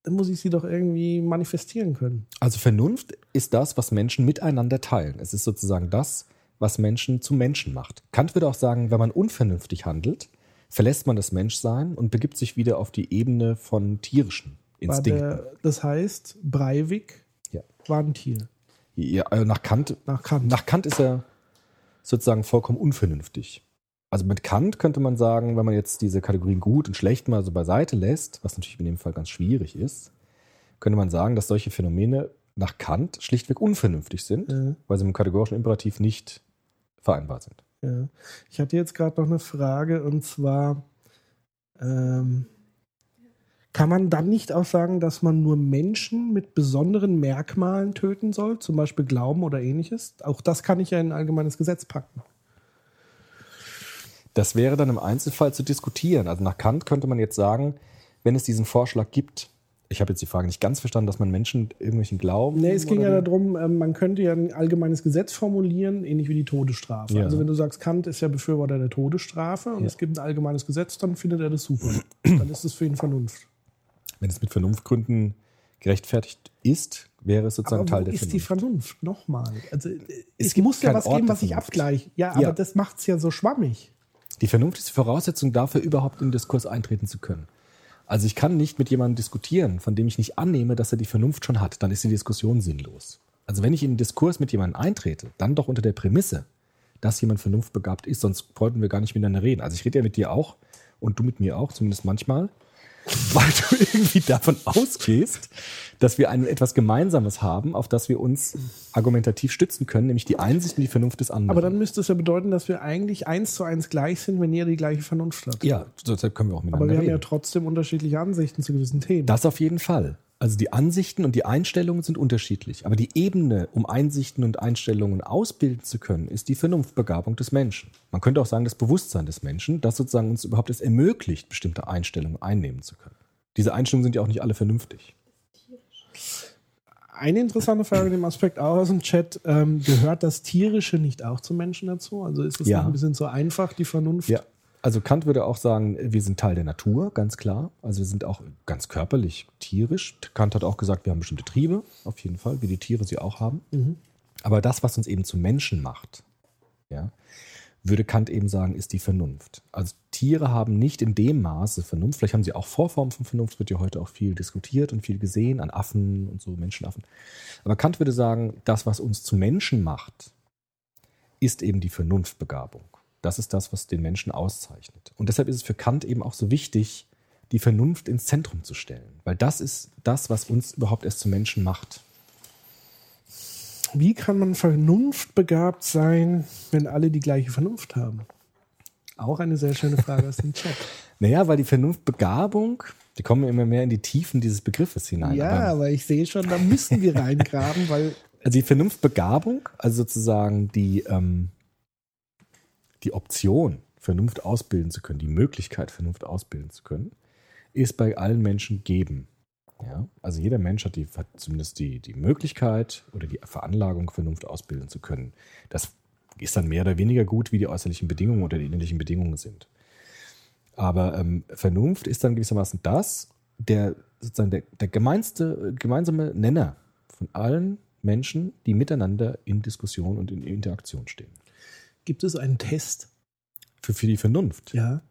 Dann muss ich sie doch irgendwie manifestieren können. Also Vernunft ist das, was Menschen miteinander teilen. Es ist sozusagen das, was Menschen zu Menschen macht. Kant würde auch sagen, wenn man unvernünftig handelt, verlässt man das Menschsein und begibt sich wieder auf die Ebene von tierischen Instinkten. der, das heißt, Breivik Ja. war ein Tier. Ja, also nach Kant, Nach Kant. nach Kant ist er sozusagen vollkommen unvernünftig. Also mit Kant könnte man sagen, wenn man jetzt diese Kategorien gut und schlecht mal so beiseite lässt, was natürlich in dem Fall ganz schwierig ist, könnte man sagen, dass solche Phänomene nach Kant schlichtweg unvernünftig sind, Ja. weil sie dem kategorischen Imperativ nicht vereinbar sind. Ja. Ich hatte jetzt gerade noch eine Frage und zwar ähm, kann man dann nicht auch sagen, dass man nur Menschen mit besonderen Merkmalen töten soll, zum Beispiel Glauben oder ähnliches? Auch das kann ich ja in ein allgemeines Gesetz packen. Das wäre dann im Einzelfall zu diskutieren. Also nach Kant könnte man jetzt sagen, wenn es diesen Vorschlag gibt, ich habe jetzt die Frage nicht ganz verstanden, dass man Menschen irgendwelchen Glauben. Nee, es ging ja darum, ähm, man könnte ja ein allgemeines Gesetz formulieren, ähnlich wie die Todesstrafe. Ja. Also wenn du sagst, Kant ist ja Befürworter der Todesstrafe und Ja. es gibt ein allgemeines Gesetz, dann findet er das super. dann ist es für ihn Vernunft. Wenn es mit Vernunftgründen gerechtfertigt ist, wäre es sozusagen Aber Teil wo der ist die Vernunft. Nochmal. Also, äh, Es es, muss ja was Ort geben, was ich abgleiche. Ja, aber Ja. das macht es ja so schwammig. Die Vernunft ist die Voraussetzung dafür, überhaupt in den Diskurs eintreten zu können. Also ich kann nicht mit jemandem diskutieren, von dem ich nicht annehme, dass er die Vernunft schon hat. Dann ist die Diskussion sinnlos. Also wenn ich in den Diskurs mit jemandem eintrete, dann doch unter der Prämisse, dass jemand vernunftbegabt ist, sonst wollten wir gar nicht miteinander reden. Also ich rede ja mit dir auch und du mit mir auch, zumindest manchmal, weil du irgendwie davon ausgehst, dass wir ein, etwas Gemeinsames haben, auf das wir uns argumentativ stützen können, nämlich die Einsicht und die Vernunft des anderen. Aber dann müsste es ja bedeuten, dass wir eigentlich eins zu eins gleich sind, wenn jeder die gleiche Vernunft hat. ja, deshalb können wir auch miteinander aber wir haben reden. ja trotzdem unterschiedliche Ansichten zu gewissen Themen. Das auf jeden Fall. Also die Ansichten und die Einstellungen sind unterschiedlich. Aber die Ebene, um Einsichten und Einstellungen ausbilden zu können, ist die Vernunftbegabung des Menschen. Man könnte auch sagen, das Bewusstsein des Menschen, das sozusagen uns überhaupt es ermöglicht, bestimmte Einstellungen einnehmen zu können. Diese Einstellungen sind ja auch nicht alle vernünftig. Eine interessante Frage in dem Aspekt auch aus dem Chat. Ähm, gehört das Tierische nicht auch zum Menschen dazu? Also ist es Ja. ein bisschen so einfach, die Vernunft? Ja. Also Kant würde auch sagen, wir sind Teil der Natur, ganz klar. Also wir sind auch ganz körperlich tierisch. Kant hat auch gesagt, wir haben bestimmte Triebe, auf jeden Fall, wie die Tiere sie auch haben. Mhm. Aber das, was uns eben zu Menschen macht, ja, würde Kant eben sagen, ist die Vernunft. Also Tiere haben nicht in dem Maße Vernunft, vielleicht haben sie auch Vorformen von Vernunft, wird ja heute auch viel diskutiert und viel gesehen an Affen und so, Menschenaffen. Aber Kant würde sagen, das, was uns zu Menschen macht, ist eben die Vernunftbegabung. Das ist das, was den Menschen auszeichnet. Und deshalb ist es für Kant eben auch so wichtig, die Vernunft ins Zentrum zu stellen. Weil das ist das, was uns überhaupt erst zu Menschen macht. Wie kann man vernunftbegabt sein, wenn alle die gleiche Vernunft haben? Auch eine sehr schöne Frage aus dem Chat. Naja, weil die Vernunftbegabung, die kommen immer mehr in die Tiefen dieses Begriffes hinein. ja, Aber, aber ich sehe schon, da müssen wir reingraben, weil also die Vernunftbegabung, also sozusagen die, ähm, die Option, Vernunft ausbilden zu können, die Möglichkeit, Vernunft ausbilden zu können, ist bei allen Menschen geben. Ja? Also jeder Mensch hat, die, hat zumindest die, die Möglichkeit oder die Veranlagung, Vernunft ausbilden zu können. Das ist dann mehr oder weniger gut, wie die äußerlichen Bedingungen oder die innerlichen Bedingungen sind. Aber ähm, Vernunft ist dann gewissermaßen das, der sozusagen der, der gemeinste, gemeinsame Nenner von allen Menschen, die miteinander in Diskussion und in Interaktion stehen. Gibt es einen Test? Für, für die Vernunft. Ja.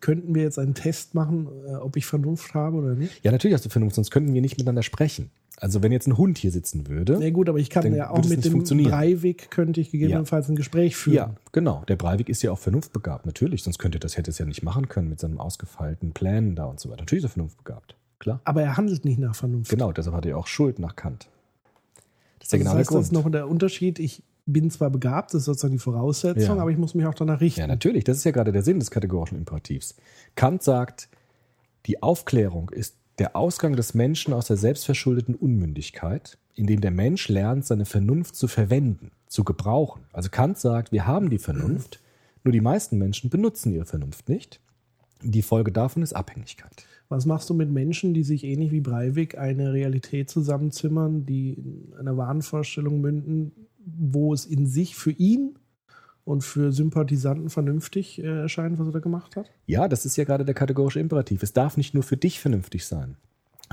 Könnten wir jetzt einen Test machen, äh, ob ich Vernunft habe oder nicht? Ja, natürlich hast du Vernunft, sonst könnten wir nicht miteinander sprechen. Also wenn jetzt ein Hund hier sitzen würde. Na gut, aber ich kann ja auch mit dem. Breivik könnte ich gegebenenfalls ein Gespräch führen. Ja, genau. Der Breivik ist ja auch vernunftbegabt, natürlich. Sonst könnte das, hätte es ja nicht machen können mit seinem ausgefeilten Plänen da und so weiter. Natürlich ist er vernunftbegabt. Klar. Aber er handelt nicht nach Vernunft. Genau, deshalb hat er auch Schuld nach Kant. Das ist der Das genau heißt, der das ist Grund. noch der Unterschied. Ich bin zwar begabt, das ist sozusagen die Voraussetzung, Ja. aber ich muss mich auch danach richten. Ja, natürlich. Das ist ja gerade der Sinn des kategorischen Imperativs. Kant sagt, die Aufklärung ist der Ausgang des Menschen aus der selbstverschuldeten Unmündigkeit, indem der Mensch lernt, seine Vernunft zu verwenden, zu gebrauchen. Also Kant sagt, wir haben die Vernunft, nur die meisten Menschen benutzen ihre Vernunft nicht. Die Folge davon ist Abhängigkeit. Was machst du mit Menschen, die sich ähnlich wie Breivik eine Realität zusammenzimmern, die in einer Wahnvorstellung münden, wo es in sich für ihn und für Sympathisanten vernünftig äh, erscheint, was er da gemacht hat? Ja, das ist ja gerade der kategorische Imperativ. Es darf nicht nur für dich vernünftig sein,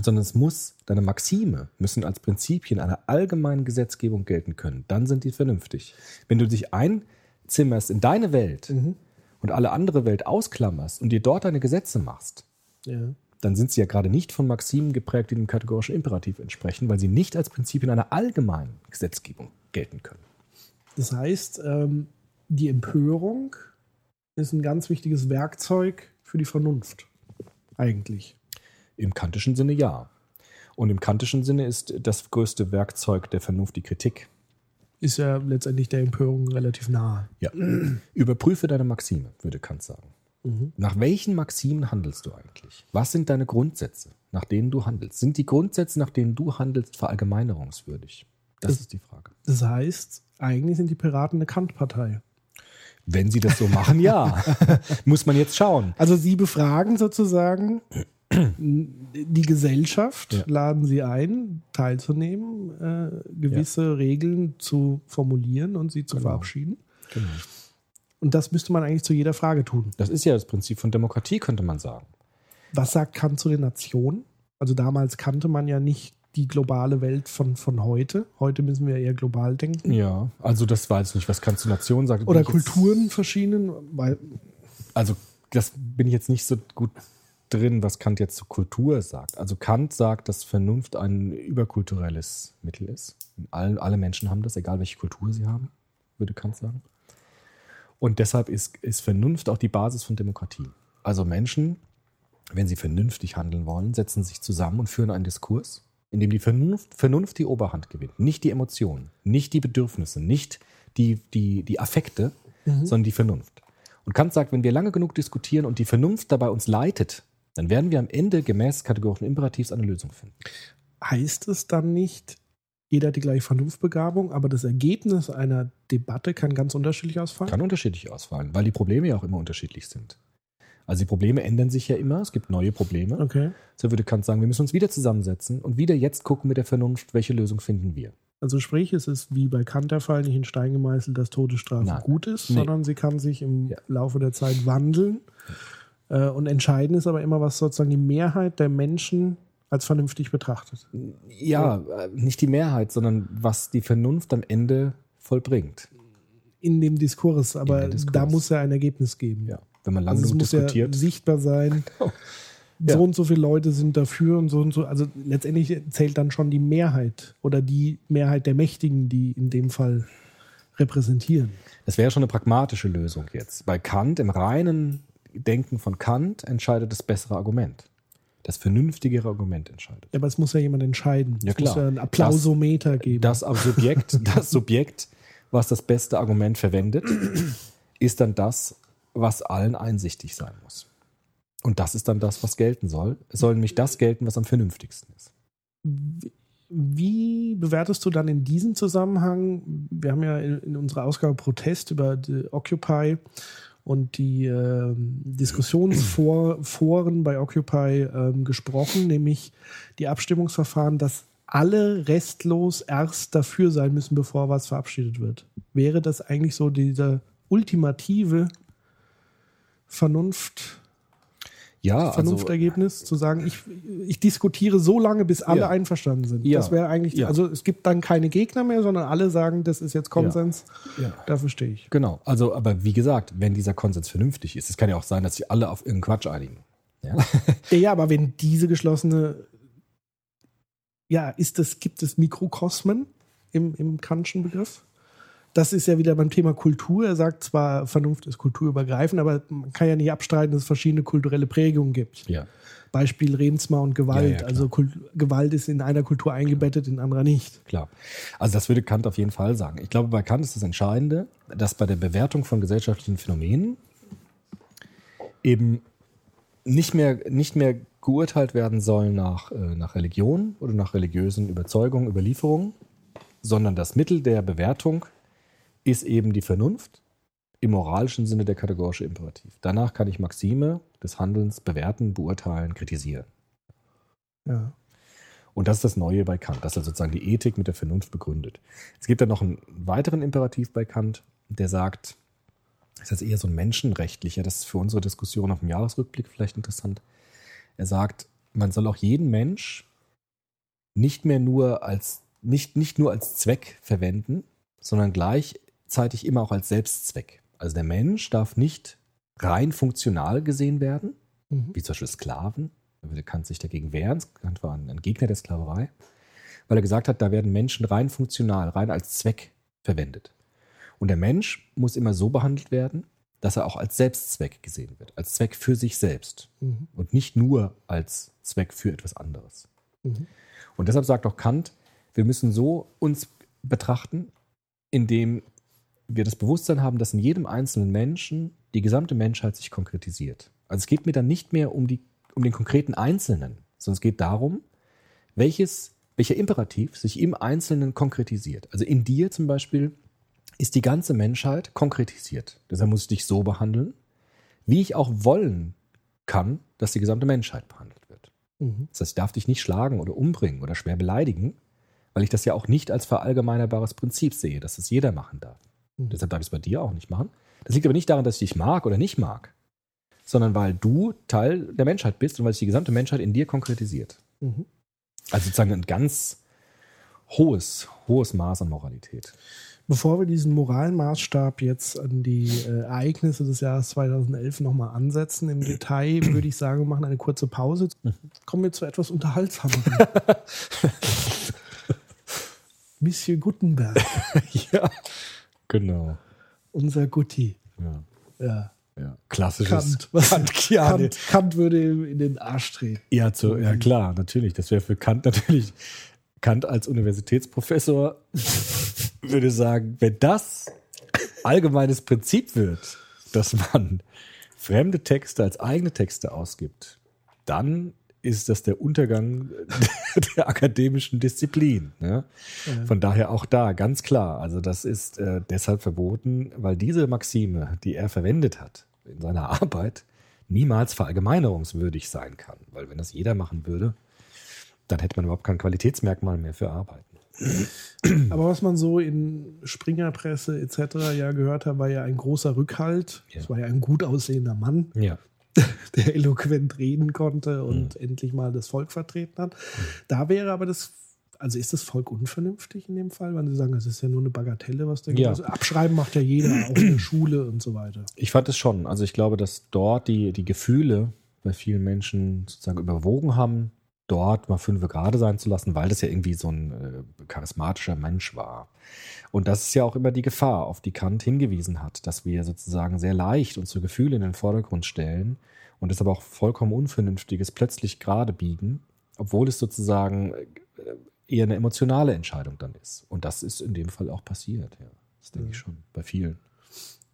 sondern es muss, deine Maxime müssen als Prinzipien einer allgemeinen Gesetzgebung gelten können. Dann sind die vernünftig. Wenn du dich einzimmerst in deine Welt und alle andere Welt ausklammerst und dir dort deine Gesetze machst, Ja. dann sind sie ja gerade nicht von Maximen geprägt, die dem kategorischen Imperativ entsprechen, weil sie nicht als Prinzipien einer allgemeinen Gesetzgebung gelten können. Das heißt, ähm, die Empörung ist ein ganz wichtiges Werkzeug für die Vernunft. Eigentlich. Im kantischen Sinne ja. Und im kantischen Sinne ist das größte Werkzeug der Vernunft die Kritik. Ist ja letztendlich der Empörung relativ nahe. Ja. Überprüfe deine Maxime, würde Kant sagen. Mhm. Nach welchen Maximen handelst du eigentlich? Was sind deine Grundsätze, nach denen du handelst? Sind die Grundsätze, nach denen du handelst, verallgemeinerungswürdig? Das Das- ist die Frage. Das heißt, eigentlich sind die Piraten eine Kantpartei. Wenn sie das so machen, ja. Muss man jetzt schauen. Also sie befragen sozusagen die Gesellschaft, Ja. laden sie ein, teilzunehmen, äh, gewisse Regeln zu formulieren und sie zu Genau. verabschieden. Genau. Und das müsste man eigentlich zu jeder Frage tun. Das ist ja das Prinzip von Demokratie, könnte man sagen. Was sagt Kant zu den Nationen? Also damals kannte man ja nicht die globale Welt von, von heute. Heute müssen wir eher global denken. Ja, also das war jetzt nicht, was Kant zur Nation sagt. Oder ich jetzt- Kulturen verschiedenen, weil Also das bin ich jetzt nicht so gut drin, was Kant jetzt zur Kultur sagt. Also Kant sagt, dass Vernunft ein überkulturelles Mittel ist. Alle, alle Menschen haben das, egal welche Kultur sie haben, würde Kant sagen. Und deshalb ist, ist Vernunft auch die Basis von Demokratie. Also Menschen, wenn sie vernünftig handeln wollen, setzen sich zusammen und führen einen Diskurs, in dem die Vernunft, Vernunft die Oberhand gewinnt. Nicht die Emotionen, nicht die Bedürfnisse, nicht die, die, die Affekte, sondern die Vernunft. Und Kant sagt, wenn wir lange genug diskutieren und die Vernunft dabei uns leitet, dann werden wir am Ende gemäß kategorischen Imperativs eine Lösung finden. heißt es dann nicht, jeder hat die gleiche Vernunftbegabung, aber das Ergebnis einer Debatte kann ganz unterschiedlich ausfallen? Kann unterschiedlich ausfallen, weil die Probleme ja auch immer unterschiedlich sind. Also die Probleme ändern sich ja immer, es gibt neue Probleme. Okay. So würde Kant sagen, wir müssen uns wieder zusammensetzen und wieder jetzt gucken mit der Vernunft, welche Lösung finden wir. Also sprich, es ist wie bei Kant der Fall nicht in Stein gemeißelt, dass Todesstrafe Nein. gut ist, Nee. sondern sie kann sich im Ja. Laufe der Zeit wandeln. Äh, und entscheidend ist aber immer, was sozusagen die Mehrheit der Menschen als vernünftig betrachtet. Ja, äh, nicht die Mehrheit, sondern was die Vernunft am Ende vollbringt. In dem Diskurs, aber dem Diskurs. da muss ja ein Ergebnis geben. Ja, wenn man lange Also es muss ja diskutiert. sichtbar sein. Ja. So und so viele Leute sind dafür und so und so. Also letztendlich zählt dann schon die Mehrheit oder die Mehrheit der Mächtigen, die in dem Fall repräsentieren. Das wäre schon eine pragmatische Lösung jetzt. Bei Kant, im reinen Denken von Kant, entscheidet das bessere Argument. Das vernünftigere Argument entscheidet. Ja, aber es muss ja jemand entscheiden. Ja, es muss klar. ja ein Applausometer geben. Das Subjekt, das Subjekt, was das beste Argument verwendet, ist dann das, was allen einsichtig sein muss. Und das ist dann das, was gelten soll. Es soll nämlich das gelten, was am vernünftigsten ist. Wie bewertest du dann in diesem Zusammenhang, wir haben ja in, in unserer Ausgabe Protest über Occupy und die äh, Diskussionsforen bei Occupy äh, gesprochen, nämlich die Abstimmungsverfahren, dass alle restlos erst dafür sein müssen, bevor was verabschiedet wird. Wäre das eigentlich so dieser ultimative Vernunft? Ja, Vernunftergebnis, also, zu sagen, ich, ich diskutiere so lange, bis alle ja. einverstanden sind. Ja. Das wäre eigentlich, ja. also es gibt dann keine Gegner mehr, sondern alle sagen, das ist jetzt Konsens. Ja. Dafür stehe ich. Genau, also aber wie gesagt, wenn dieser Konsens vernünftig ist, es kann ja auch sein, dass sich alle auf irgendeinen Quatsch einigen. Ja, ja aber wenn diese geschlossene, ja, ist das, gibt es Mikrokosmen im, im Kantschen Begriff? Das ist ja wieder beim Thema Kultur. Er sagt zwar, Vernunft ist kulturübergreifend, aber man kann ja nicht abstreiten, dass es verschiedene kulturelle Prägungen gibt. Ja. Beispiel Remsmar und Gewalt. Ja, ja, also Kult Gewalt ist in einer Kultur eingebettet, in anderer nicht. Klar. Also das würde Kant auf jeden Fall sagen. Ich glaube, bei Kant ist das Entscheidende, dass bei der Bewertung von gesellschaftlichen Phänomenen eben nicht mehr, nicht mehr geurteilt werden soll nach, äh, nach Religion oder nach religiösen Überzeugungen, Überlieferungen, sondern das Mittel der Bewertung ist eben die Vernunft im moralischen Sinne der kategorische Imperativ. Danach kann ich Maxime des Handelns bewerten, beurteilen, kritisieren. Ja. Und das ist das Neue bei Kant, dass er sozusagen die Ethik mit der Vernunft begründet. Es gibt dann noch einen weiteren Imperativ bei Kant, der sagt, das ist eher so ein menschenrechtlicher, das ist für unsere Diskussion auf dem Jahresrückblick vielleicht interessant. Er sagt, man soll auch jeden Mensch nicht mehr nur als, nicht, nicht nur als Zweck verwenden, sondern gleich gleichzeitig immer auch als Selbstzweck. Also der Mensch darf nicht rein funktional gesehen werden, mhm. wie zum Beispiel Sklaven. Er kann sich dagegen wehren. Kant war ein Gegner der Sklaverei, weil er gesagt hat, da werden Menschen rein funktional, rein als Zweck verwendet. Und der Mensch muss immer so behandelt werden, dass er auch als Selbstzweck gesehen wird, als Zweck für sich selbst mhm. und nicht nur als Zweck für etwas anderes. Mhm. Und deshalb sagt auch Kant, wir müssen so uns betrachten, indem wir das Bewusstsein haben, dass in jedem einzelnen Menschen die gesamte Menschheit sich konkretisiert. Also es geht mir dann nicht mehr um, die, um den konkreten Einzelnen, sondern es geht darum, welches, welcher Imperativ sich im Einzelnen konkretisiert. Also in dir zum Beispiel ist die ganze Menschheit konkretisiert. Deshalb muss ich dich so behandeln, wie ich auch wollen kann, dass die gesamte Menschheit behandelt wird. Mhm. Das heißt, ich darf dich nicht schlagen oder umbringen oder schwer beleidigen, weil ich das ja auch nicht als verallgemeinerbares Prinzip sehe, dass es jeder machen darf. Mhm. Deshalb darf ich es bei dir auch nicht machen. Das liegt aber nicht daran, dass ich dich mag oder nicht mag, sondern weil du Teil der Menschheit bist und weil sich die gesamte Menschheit in dir konkretisiert. Mhm. Also sozusagen ein ganz hohes, hohes Maß an Moralität. Bevor wir diesen Moralmaßstab jetzt an die äh, Ereignisse des Jahres 2011 nochmal ansetzen im Detail, würde ich sagen, wir machen eine kurze Pause. Mhm. Kommen wir zu etwas Unterhaltsamerem. Monsieur Gutenberg. ja. Genau. Unser Gutti. Ja. Ja. ja. Klassisches Kant. Was Kant, Kant, Kant würde ihm in den Arsch treten. Ja, zu, ja klar, natürlich. Das wäre für Kant natürlich. Kant als Universitätsprofessor würde sagen, wenn das allgemeines Prinzip wird, dass man fremde Texte als eigene Texte ausgibt, dann ist das der Untergang der akademischen Disziplin. Ne? Ja. Von daher auch da ganz klar. Also das ist äh, deshalb verboten, weil diese Maxime, die er verwendet hat in seiner Arbeit, niemals verallgemeinerungswürdig sein kann. Weil wenn das jeder machen würde, dann hätte man überhaupt kein Qualitätsmerkmal mehr für Arbeiten. Aber was man so in Springerpresse etc. ja gehört hat, war ja ein großer Rückhalt. Es ja. war ja ein gut aussehender Mann. Ja. der eloquent reden konnte und mhm. endlich mal das Volk vertreten hat. Da wäre aber das, also ist das Volk unvernünftig in dem Fall, wenn Sie sagen, es ist ja nur eine Bagatelle, was der ja. also Abschreiben macht ja jeder, auch in der Schule und so weiter. Ich fand es schon. Also ich glaube, dass dort die, die Gefühle bei vielen Menschen sozusagen überwogen haben, dort mal fünf gerade sein zu lassen, weil das ja irgendwie so ein äh, charismatischer Mensch war. Und das ist ja auch immer die Gefahr, auf die Kant hingewiesen hat, dass wir sozusagen sehr leicht unsere Gefühle in den Vordergrund stellen und es aber auch vollkommen unvernünftiges plötzlich gerade biegen, obwohl es sozusagen äh, eher eine emotionale Entscheidung dann ist. Und das ist in dem Fall auch passiert, ja. Das denke ich schon, bei vielen.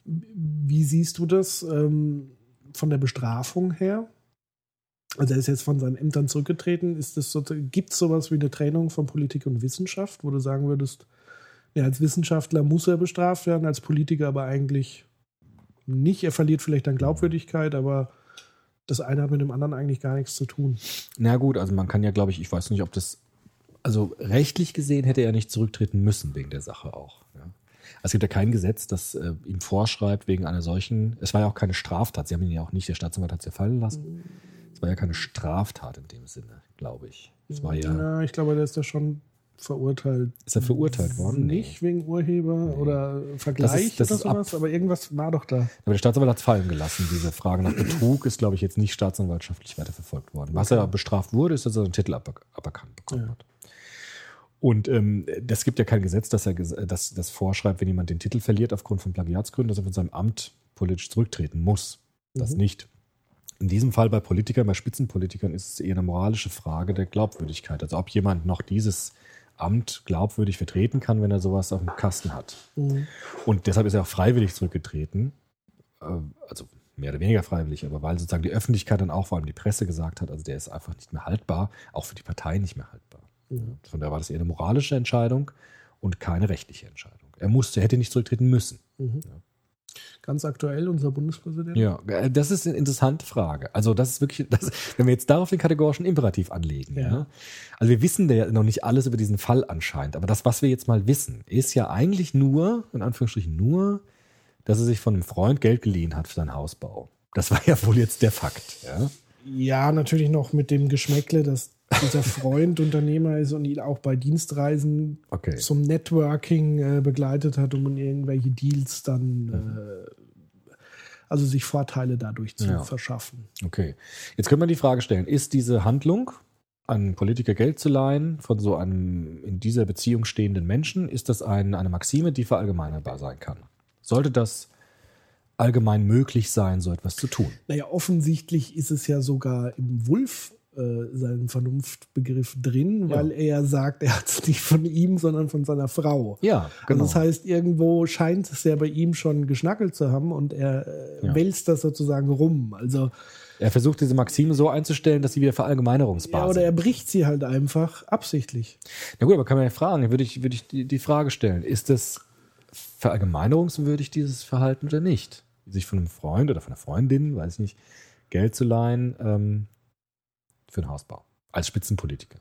Wie siehst du das ähm, von der Bestrafung her? Also er ist jetzt von seinen Ämtern zurückgetreten. Ist das so, gibt es sowas wie eine Trennung von Politik und Wissenschaft, wo du sagen würdest, ja, als Wissenschaftler muss er bestraft werden, als Politiker aber eigentlich nicht. Er verliert vielleicht dann Glaubwürdigkeit, aber das eine hat mit dem anderen eigentlich gar nichts zu tun. Na gut, also man kann ja, glaube ich, ich weiß nicht, ob das, also rechtlich gesehen hätte er nicht zurücktreten müssen wegen der Sache auch. Ja. Es gibt ja kein Gesetz, das äh, ihm vorschreibt, wegen einer solchen, es war ja auch keine Straftat, sie haben ihn ja auch nicht, der Staatsanwalt hat es ja fallen lassen. Es war ja keine Straftat in dem Sinne, glaube ich. Es war ja, Ja, ich glaube, der ist da schon verurteilt. ist er verurteilt worden? Nicht wegen Urheber oder Vergleich Das ist- das oder sowas, aber irgendwas war doch da. Aber der Staatsanwalt hat es fallen gelassen. Diese Frage nach Betrug ist, glaube ich, jetzt nicht staatsanwaltschaftlich weiterverfolgt worden. Was er bestraft wurde, ist, dass er einen Titel aber, aberkannt bekommen Ja. hat. Und ähm, das gibt ja kein Gesetz, das, er, das, das vorschreibt, wenn jemand den Titel verliert aufgrund von Plagiatsgründen, dass er von seinem Amt politisch zurücktreten muss. Das Mhm. nicht. In diesem Fall bei Politikern, bei Spitzenpolitikern ist es eher eine moralische Frage der Glaubwürdigkeit. Also ob jemand noch dieses Amt glaubwürdig vertreten kann, wenn er sowas auf dem Kasten hat. Mhm. Und deshalb ist er auch freiwillig zurückgetreten. Äh, Also mehr oder weniger freiwillig, aber weil sozusagen die Öffentlichkeit dann auch, vor allem die Presse gesagt hat, also der ist einfach nicht mehr haltbar, auch für die Partei nicht mehr haltbar. Mhm. Von daher war das eher eine moralische Entscheidung und keine rechtliche Entscheidung. Er musste, hätte nicht zurücktreten müssen. Mhm. Ganz aktuell, unser Bundespräsident. Ja, äh, das ist eine interessante Frage. Also das ist wirklich, das, wenn wir jetzt darauf den kategorischen Imperativ anlegen. Ja. Ja. Also wir wissen ja noch nicht alles über diesen Fall anscheinend, aber das, was wir jetzt mal wissen, ist ja eigentlich nur, in Anführungsstrichen nur, dass er sich von einem Freund Geld geliehen hat für seinen Hausbau. Das war ja wohl jetzt der Fakt. Ja. Ja, natürlich noch mit dem Geschmäckle, dass dieser Freund Unternehmer ist und ihn auch bei Dienstreisen Okay. zum Networking äh, begleitet hat, um irgendwelche Deals dann, äh, also sich Vorteile dadurch zu Ja. verschaffen. Okay. Jetzt können wir die Frage stellen, ist diese Handlung, einem Politiker Geld zu leihen von so einem in dieser Beziehung stehenden Menschen, ist das ein, eine Maxime, die verallgemeinerbar sein kann? Sollte das allgemein möglich sein, so etwas zu tun? Naja, offensichtlich ist es ja sogar im Wulf äh, seinen Vernunftbegriff drin, Ja. weil er ja sagt, er hat es nicht von ihm, sondern von seiner Frau. Ja, genau. Also das heißt, irgendwo scheint es ja bei ihm schon geschnackelt zu haben und er äh, Ja. wälzt das sozusagen rum. Also er versucht diese Maxime so einzustellen, dass sie wieder verallgemeinerungsbar ja, oder er bricht sie halt einfach absichtlich. Na gut, aber kann man ja fragen, würde ich, würde ich die, die Frage stellen, ist es verallgemeinerungswürdig, dieses Verhalten oder nicht? Sich von einem Freund oder von einer Freundin, weiß ich nicht, Geld zu leihen ähm, für einen Hausbau. Als Spitzenpolitiker.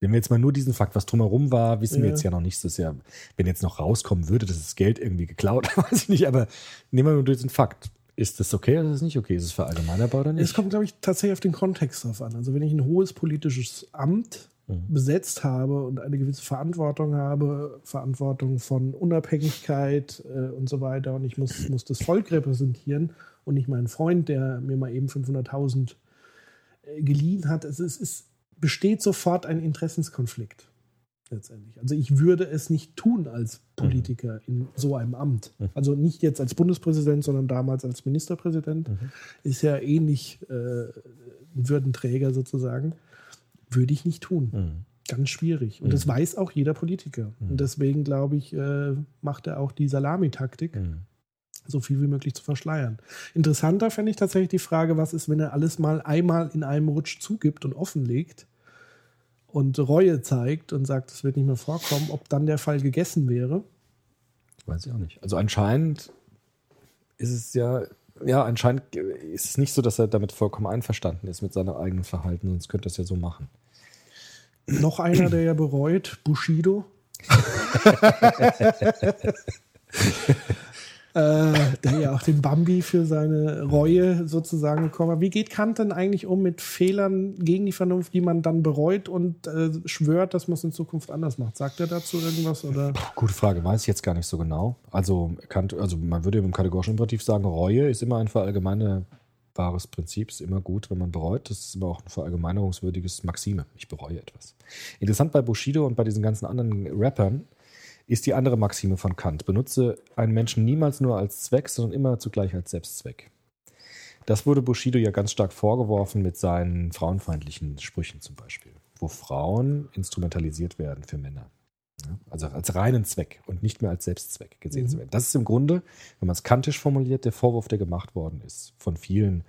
Wenn wir jetzt mal nur diesen Fakt, was drumherum war, wissen wir Ja. jetzt ja noch nicht. Das ja, wenn jetzt noch rauskommen würde, dass das Geld irgendwie geklaut, weiß ich nicht, aber nehmen wir nur diesen Fakt. Ist das okay oder ist es nicht okay? Ist es verallgemeinerbar oder nicht? Es kommt, glaube ich, tatsächlich auf den Kontext drauf an. Also wenn ich ein hohes politisches Amt Mhm. besetzt habe und eine gewisse Verantwortung habe, Verantwortung von Unabhängigkeit äh, und so weiter und ich muss, muss das Volk repräsentieren und nicht meinen Freund, der mir mal eben 500.000 äh, geliehen hat. Es, ist, es besteht sofort ein Interessenskonflikt letztendlich. Also ich würde es nicht tun als Politiker in so einem Amt. Mhm. Also nicht jetzt als Bundespräsident, sondern damals als Ministerpräsident. Mhm. Ist ja ähnlich äh, ein Würdenträger sozusagen. Würde ich nicht tun. Mhm. Ganz schwierig. Und Mhm. das weiß auch jeder Politiker. Mhm. Und deswegen, glaube ich, äh, macht er auch die Salamitaktik, Mhm. So viel wie möglich zu verschleiern. Interessanter fände ich tatsächlich die Frage, was ist, wenn er alles mal einmal in einem Rutsch zugibt und offenlegt und Reue zeigt und sagt, es wird nicht mehr vorkommen, ob dann der Fall gegessen wäre. Weiß ich auch nicht. Also anscheinend ist es ja, ja, anscheinend ist es nicht so, dass er damit vollkommen einverstanden ist mit seinem eigenen Verhalten, sonst könnte er es ja so machen. Noch einer, der ja bereut, Bushido. äh, der ja auch den Bambi für seine Reue sozusagen bekommen hat. Wie geht Kant denn eigentlich um mit Fehlern gegen die Vernunft, die man dann bereut und äh, schwört, dass man es in Zukunft anders macht? Sagt er dazu irgendwas? Oder? Gute Frage, weiß ich jetzt gar nicht so genau. Also, kann, also man würde im kategorischen Imperativ sagen, Reue ist immer ein verallgemeinerbares Prinzip, ist immer gut, wenn man bereut. Das ist aber auch ein verallgemeinerungswürdiges Maxime. Ich bereue etwas. Interessant bei Bushido und bei diesen ganzen anderen Rappern ist die andere Maxime von Kant. Benutze einen Menschen niemals nur als Zweck, sondern immer zugleich als Selbstzweck. Das wurde Bushido ja ganz stark vorgeworfen mit seinen frauenfeindlichen Sprüchen zum Beispiel, wo Frauen instrumentalisiert werden für Männer. Also als reinen Zweck und nicht mehr als Selbstzweck gesehen Mhm. zu werden. Das ist im Grunde, wenn man es kantisch formuliert, der Vorwurf, der gemacht worden ist von vielen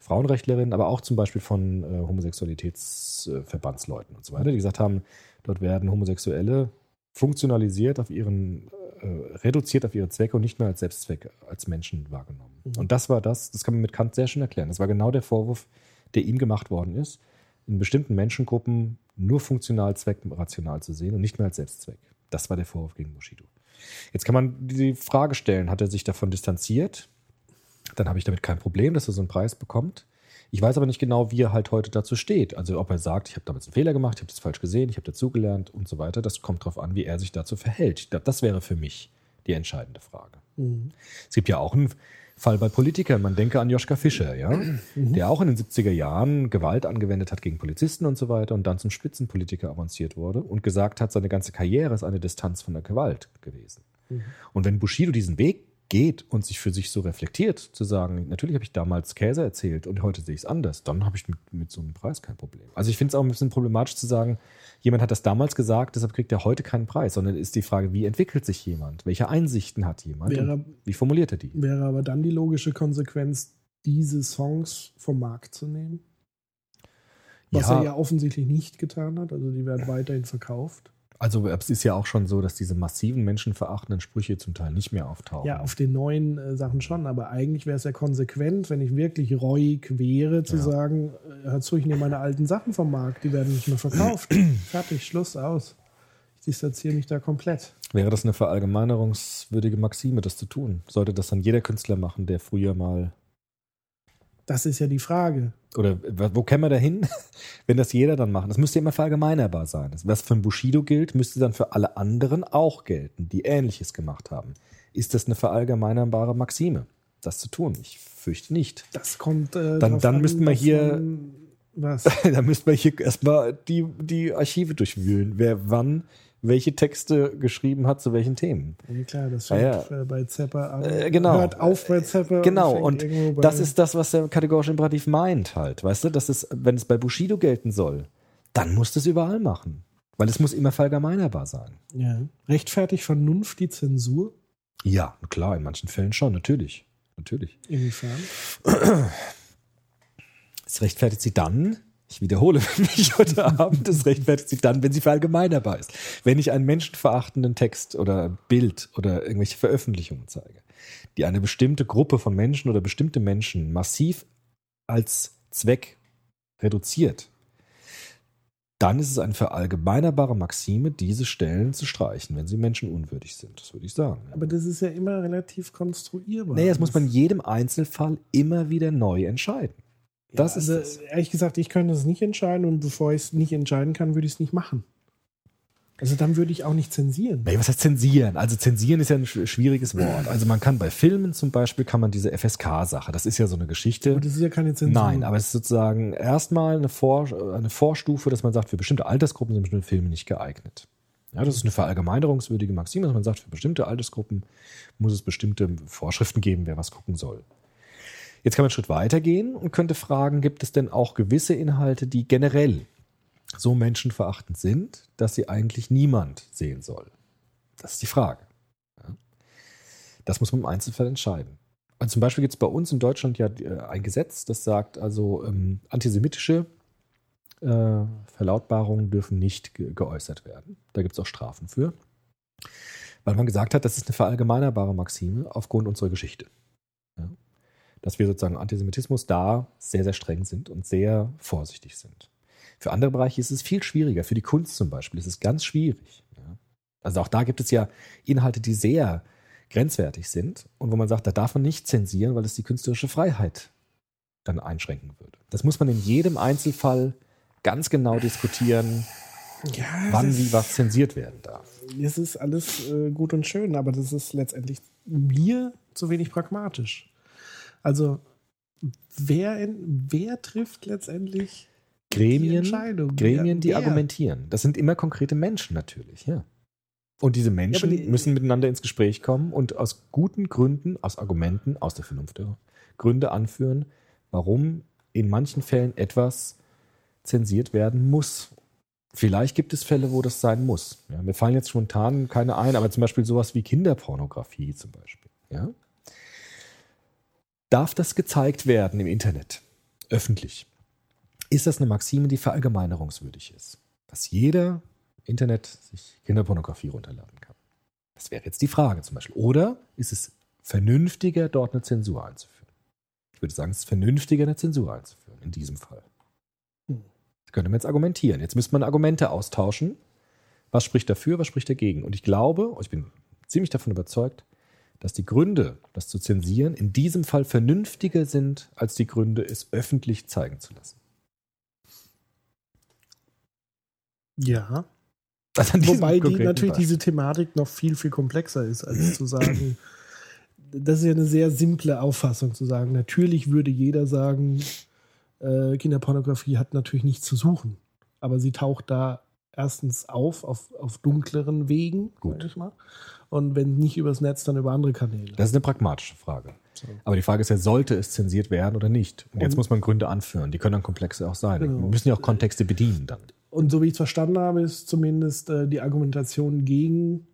Frauenrechtlerinnen, aber auch zum Beispiel von äh, Homosexualitätsverbandsleuten und so weiter, die gesagt haben, dort werden Homosexuelle funktionalisiert auf ihren, äh, reduziert auf ihre Zwecke und nicht mehr als Selbstzweck, als Menschen wahrgenommen. Und das war das, das kann man mit Kant sehr schön erklären. Das war genau der Vorwurf, der ihm gemacht worden ist, in bestimmten Menschengruppen nur funktional zweckrational zu sehen und nicht mehr als Selbstzweck. Das war der Vorwurf gegen Bushido. Jetzt kann man die Frage stellen, hat er sich davon distanziert? Dann habe ich damit kein Problem, dass er so einen Preis bekommt. Ich weiß aber nicht genau, wie er halt heute dazu steht. Also ob er sagt, ich habe damals einen Fehler gemacht, ich habe das falsch gesehen, ich habe dazugelernt und so weiter. Das kommt darauf an, wie er sich dazu verhält. Das wäre für mich die entscheidende Frage. Mhm. Es gibt ja auch einen Fall bei Politikern. Man denke an Joschka Fischer, ja, mhm. der auch in den 70er Jahren Gewalt angewendet hat gegen Polizisten und so weiter und dann zum Spitzenpolitiker avanciert wurde und gesagt hat, seine ganze Karriere ist eine Distanz von der Gewalt gewesen. Mhm. Und wenn Bushido diesen Weg geht und sich für sich so reflektiert, zu sagen, natürlich habe ich damals Käse erzählt und heute sehe ich es anders, dann habe ich mit, mit so einem Preis kein Problem. Also ich finde es auch ein bisschen problematisch zu sagen, jemand hat das damals gesagt, deshalb kriegt er heute keinen Preis, sondern ist die Frage, wie entwickelt sich jemand? Welche Einsichten hat jemand? Wäre, wie formuliert er die? Wäre aber dann die logische Konsequenz, diese Songs vom Markt zu nehmen? Was ja. er ja offensichtlich nicht getan hat, also die werden weiterhin verkauft. Also es ist ja auch schon so, dass diese massiven menschenverachtenden Sprüche zum Teil nicht mehr auftauchen. Ja, auf den neuen äh, Sachen schon, aber eigentlich wäre es ja konsequent, wenn ich wirklich reuig wäre, zu ja. sagen, äh, hör zu, ich nehme meine alten Sachen vom Markt, die werden nicht mehr verkauft. Fertig, Schluss, aus. Ich distanziere mich da komplett. Wäre das eine verallgemeinerungswürdige Maxime, das zu tun? Sollte das dann jeder Künstler machen, der früher mal das ist ja die Frage. Oder wo käme man da hin, wenn das jeder dann macht? Das müsste immer verallgemeinerbar sein. Was für ein Bushido gilt, müsste dann für alle anderen auch gelten, die Ähnliches gemacht haben. Ist das eine verallgemeinerbare Maxime, das zu tun? Ich fürchte nicht. Das kommt. Äh, dann dann müssten wir hier. Was? dann müssten wir hier erstmal die, die Archive durchwühlen. Wer wann welche Texte geschrieben hat zu welchen Themen. Ja, klar, das fängt ja, ja. bei Zepper an. Äh, genau. Hört auf bei Zepper. Genau, und, und das ist das, was der kategorische Imperativ meint halt. Weißt du, dass es, wenn es bei Bushido gelten soll, dann muss das überall machen. Weil es muss immer verallgemeinerbar sein. Ja. Rechtfertigt Vernunft die Zensur? Ja, klar, in manchen Fällen schon, natürlich. Natürlich. Inwiefern? Es rechtfertigt sie dann, ich wiederhole mich heute Abend, das rechtfertigt sich dann, wenn sie verallgemeinerbar ist. Wenn ich einen menschenverachtenden Text oder Bild oder irgendwelche Veröffentlichungen zeige, die eine bestimmte Gruppe von Menschen oder bestimmte Menschen massiv als Zweck reduziert, dann ist es eine verallgemeinerbare Maxime, diese Stellen zu streichen, wenn sie menschenunwürdig sind. Das würde ich sagen. Aber das ist ja immer relativ konstruierbar. Nee, das muss man in jedem Einzelfall immer wieder neu entscheiden. Das ja, ist also, ehrlich gesagt, ich könnte es nicht entscheiden und bevor ich es nicht entscheiden kann, würde ich es nicht machen. Also dann würde ich auch nicht zensieren. Was heißt zensieren? Also zensieren ist ja ein schwieriges Wort. Also man kann bei Filmen zum Beispiel kann man diese FSK-Sache, das ist ja so eine Geschichte. Aber das ist ja keine Zensur. Nein, aber es ist sozusagen erstmal eine, Vor eine Vorstufe, dass man sagt, für bestimmte Altersgruppen sind bestimmte Filme nicht geeignet. Ja, das ist eine verallgemeinerungswürdige Maxime, dass man sagt, für bestimmte Altersgruppen muss es bestimmte Vorschriften geben, wer was gucken soll. Jetzt kann man einen Schritt weiter gehen und könnte fragen, gibt es denn auch gewisse Inhalte, die generell so menschenverachtend sind, dass sie eigentlich niemand sehen soll? Das ist die Frage. Das muss man im Einzelfall entscheiden. Also zum Beispiel gibt es bei uns in Deutschland ja äh, ein Gesetz, das sagt, also ähm, antisemitische äh, Verlautbarungen dürfen nicht ge geäußert werden. Da gibt es auch Strafen für. Weil man gesagt hat, das ist eine verallgemeinerbare Maxime aufgrund unserer Geschichte dass wir sozusagen Antisemitismus da sehr, sehr streng sind und sehr vorsichtig sind. Für andere Bereiche ist es viel schwieriger. Für die Kunst zum Beispiel ist es ganz schwierig. Also auch da gibt es ja Inhalte, die sehr grenzwertig sind und wo man sagt, da darf man nicht zensieren, weil es die künstlerische Freiheit dann einschränken würde. Das muss man in jedem Einzelfall ganz genau diskutieren, ja, wann wie was zensiert werden darf. Es ist alles äh, gut und schön, aber das ist letztendlich mir zu wenig pragmatisch. Also wer, in, wer trifft letztendlich Gremien, die Entscheidung? Gremien, die wer? argumentieren. Das sind immer konkrete Menschen natürlich, ja. Und diese Menschen ja, die, müssen miteinander ins Gespräch kommen und aus guten Gründen, aus Argumenten, aus der Vernunft Gründe anführen, warum in manchen Fällen etwas zensiert werden muss. Vielleicht gibt es Fälle, wo das sein muss. Ja, mir fallen jetzt spontan keine ein, aber zum Beispiel sowas wie Kinderpornografie zum Beispiel. Ja? Darf das gezeigt werden im Internet, öffentlich? Ist das eine Maxime, die verallgemeinerungswürdig ist? Dass jeder Internet sich Kinderpornografie runterladen kann? Das wäre jetzt die Frage zum Beispiel. Oder ist es vernünftiger, dort eine Zensur einzuführen? würde sagen, es ist vernünftiger, eine Zensur einzuführen, in diesem Fall. Hm. Das könnte man jetzt argumentieren. Jetzt müsste man Argumente austauschen. Was spricht dafür, was spricht dagegen? Und ich glaube, ich bin ziemlich davon überzeugt, dass die Gründe, das zu zensieren, in diesem Fall vernünftiger sind, als die Gründe, es öffentlich zeigen zu lassen. Ja. Also Wobei die natürlich Beispiel. diese Thematik noch viel, viel komplexer ist, als zu sagen, das ist ja eine sehr simple Auffassung zu sagen. Natürlich würde jeder sagen, äh, Kinderpornografie hat natürlich nichts zu suchen. Aber sie taucht da erstens auf, auf, auf dunkleren Wegen, Gut. ich mal. Und wenn nicht übers Netz, dann über andere Kanäle. Das ist eine pragmatische Frage. So. Aber die Frage ist ja, sollte es zensiert werden oder nicht? Und jetzt Und- muss man Gründe anführen. Die können dann komplexe auch sein. Genau. Wir müssen ja auch Kontexte bedienen dann. Und so wie ich es verstanden habe, ist zumindest äh, die Argumentation gegen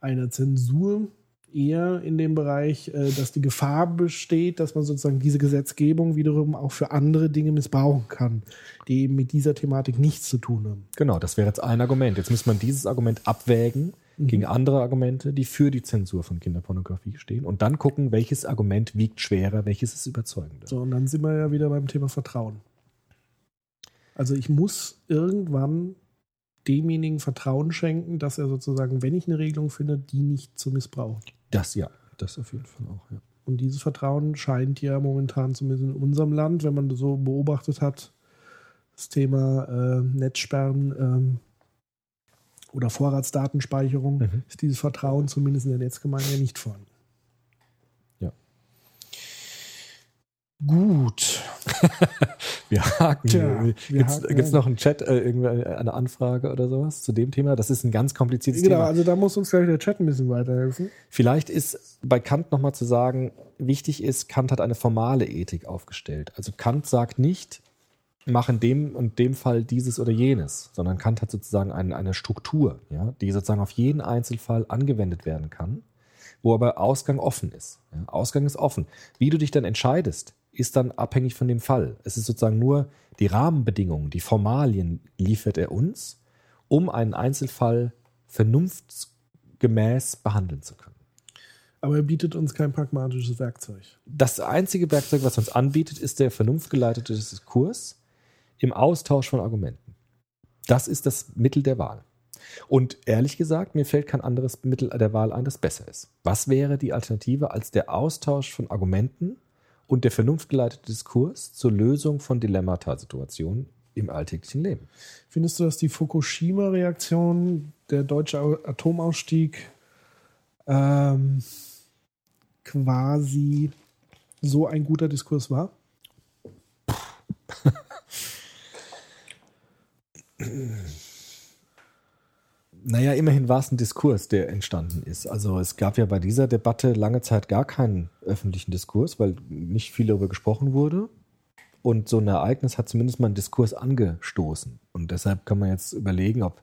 eine Zensur eher in dem Bereich, äh, dass die Gefahr besteht, dass man sozusagen diese Gesetzgebung wiederum auch für andere Dinge missbrauchen kann, die eben mit dieser Thematik nichts zu tun haben. Genau, das wäre jetzt ein Argument. Jetzt muss man dieses Argument abwägen Mhm. gegen andere Argumente, die für die Zensur von Kinderpornografie stehen. Und dann gucken, welches Argument wiegt schwerer, welches ist überzeugender. So, und dann sind wir ja wieder beim Thema Vertrauen. Also ich muss irgendwann demjenigen Vertrauen schenken, dass er sozusagen, wenn ich eine Regelung finde, die nicht zu missbrauchen. Das ja, das auf jeden Fall auch. Ja. Und dieses Vertrauen scheint ja momentan zumindest in unserem Land, wenn man so beobachtet hat, das Thema äh, Netzsperren ähm, oder Vorratsdatenspeicherung, Mhm. ist dieses Vertrauen zumindest in der Netzgemeinde ja nicht vorhanden. Gut. Wir haken. Tja, Gibt es noch einen Chat, äh, eine Anfrage oder sowas zu dem Thema? Das ist ein ganz kompliziertes Genau, Thema. also da muss uns gleich der Chat ein bisschen weiterhelfen. Vielleicht ist bei Kant nochmal zu sagen, wichtig ist, Kant hat eine formale Ethik aufgestellt. Also Kant sagt nicht, mach in dem und dem Fall dieses oder jenes, sondern Kant hat sozusagen eine, eine Struktur, ja, die sozusagen auf jeden Einzelfall angewendet werden kann, wo aber Ausgang offen ist. Ja. Ausgang ist offen. Wie du dich dann entscheidest, ist dann abhängig von dem Fall. Es ist sozusagen nur die Rahmenbedingungen, die Formalien liefert er uns, um einen Einzelfall vernunftsgemäß behandeln zu können. Aber er bietet uns kein pragmatisches Werkzeug. Das einzige Werkzeug, was er uns anbietet, ist der vernunftgeleitete Diskurs im Austausch von Argumenten. Das ist das Mittel der Wahl. Und ehrlich gesagt, mir fällt kein anderes Mittel der Wahl ein, das besser ist. Was wäre die Alternative als der Austausch von Argumenten und der vernunftgeleitete Diskurs zur Lösung von Dilemmata-Situationen im alltäglichen Leben? Findest du, dass die Fukushima-Reaktion, der deutsche Au- Atomausstieg, ähm, quasi so ein guter Diskurs war? Naja, immerhin war es ein Diskurs, der entstanden ist. Also es gab ja bei dieser Debatte lange Zeit gar keinen öffentlichen Diskurs, weil nicht viel darüber gesprochen wurde. Und so ein Ereignis hat zumindest mal einen Diskurs angestoßen. Und deshalb kann man jetzt überlegen, ob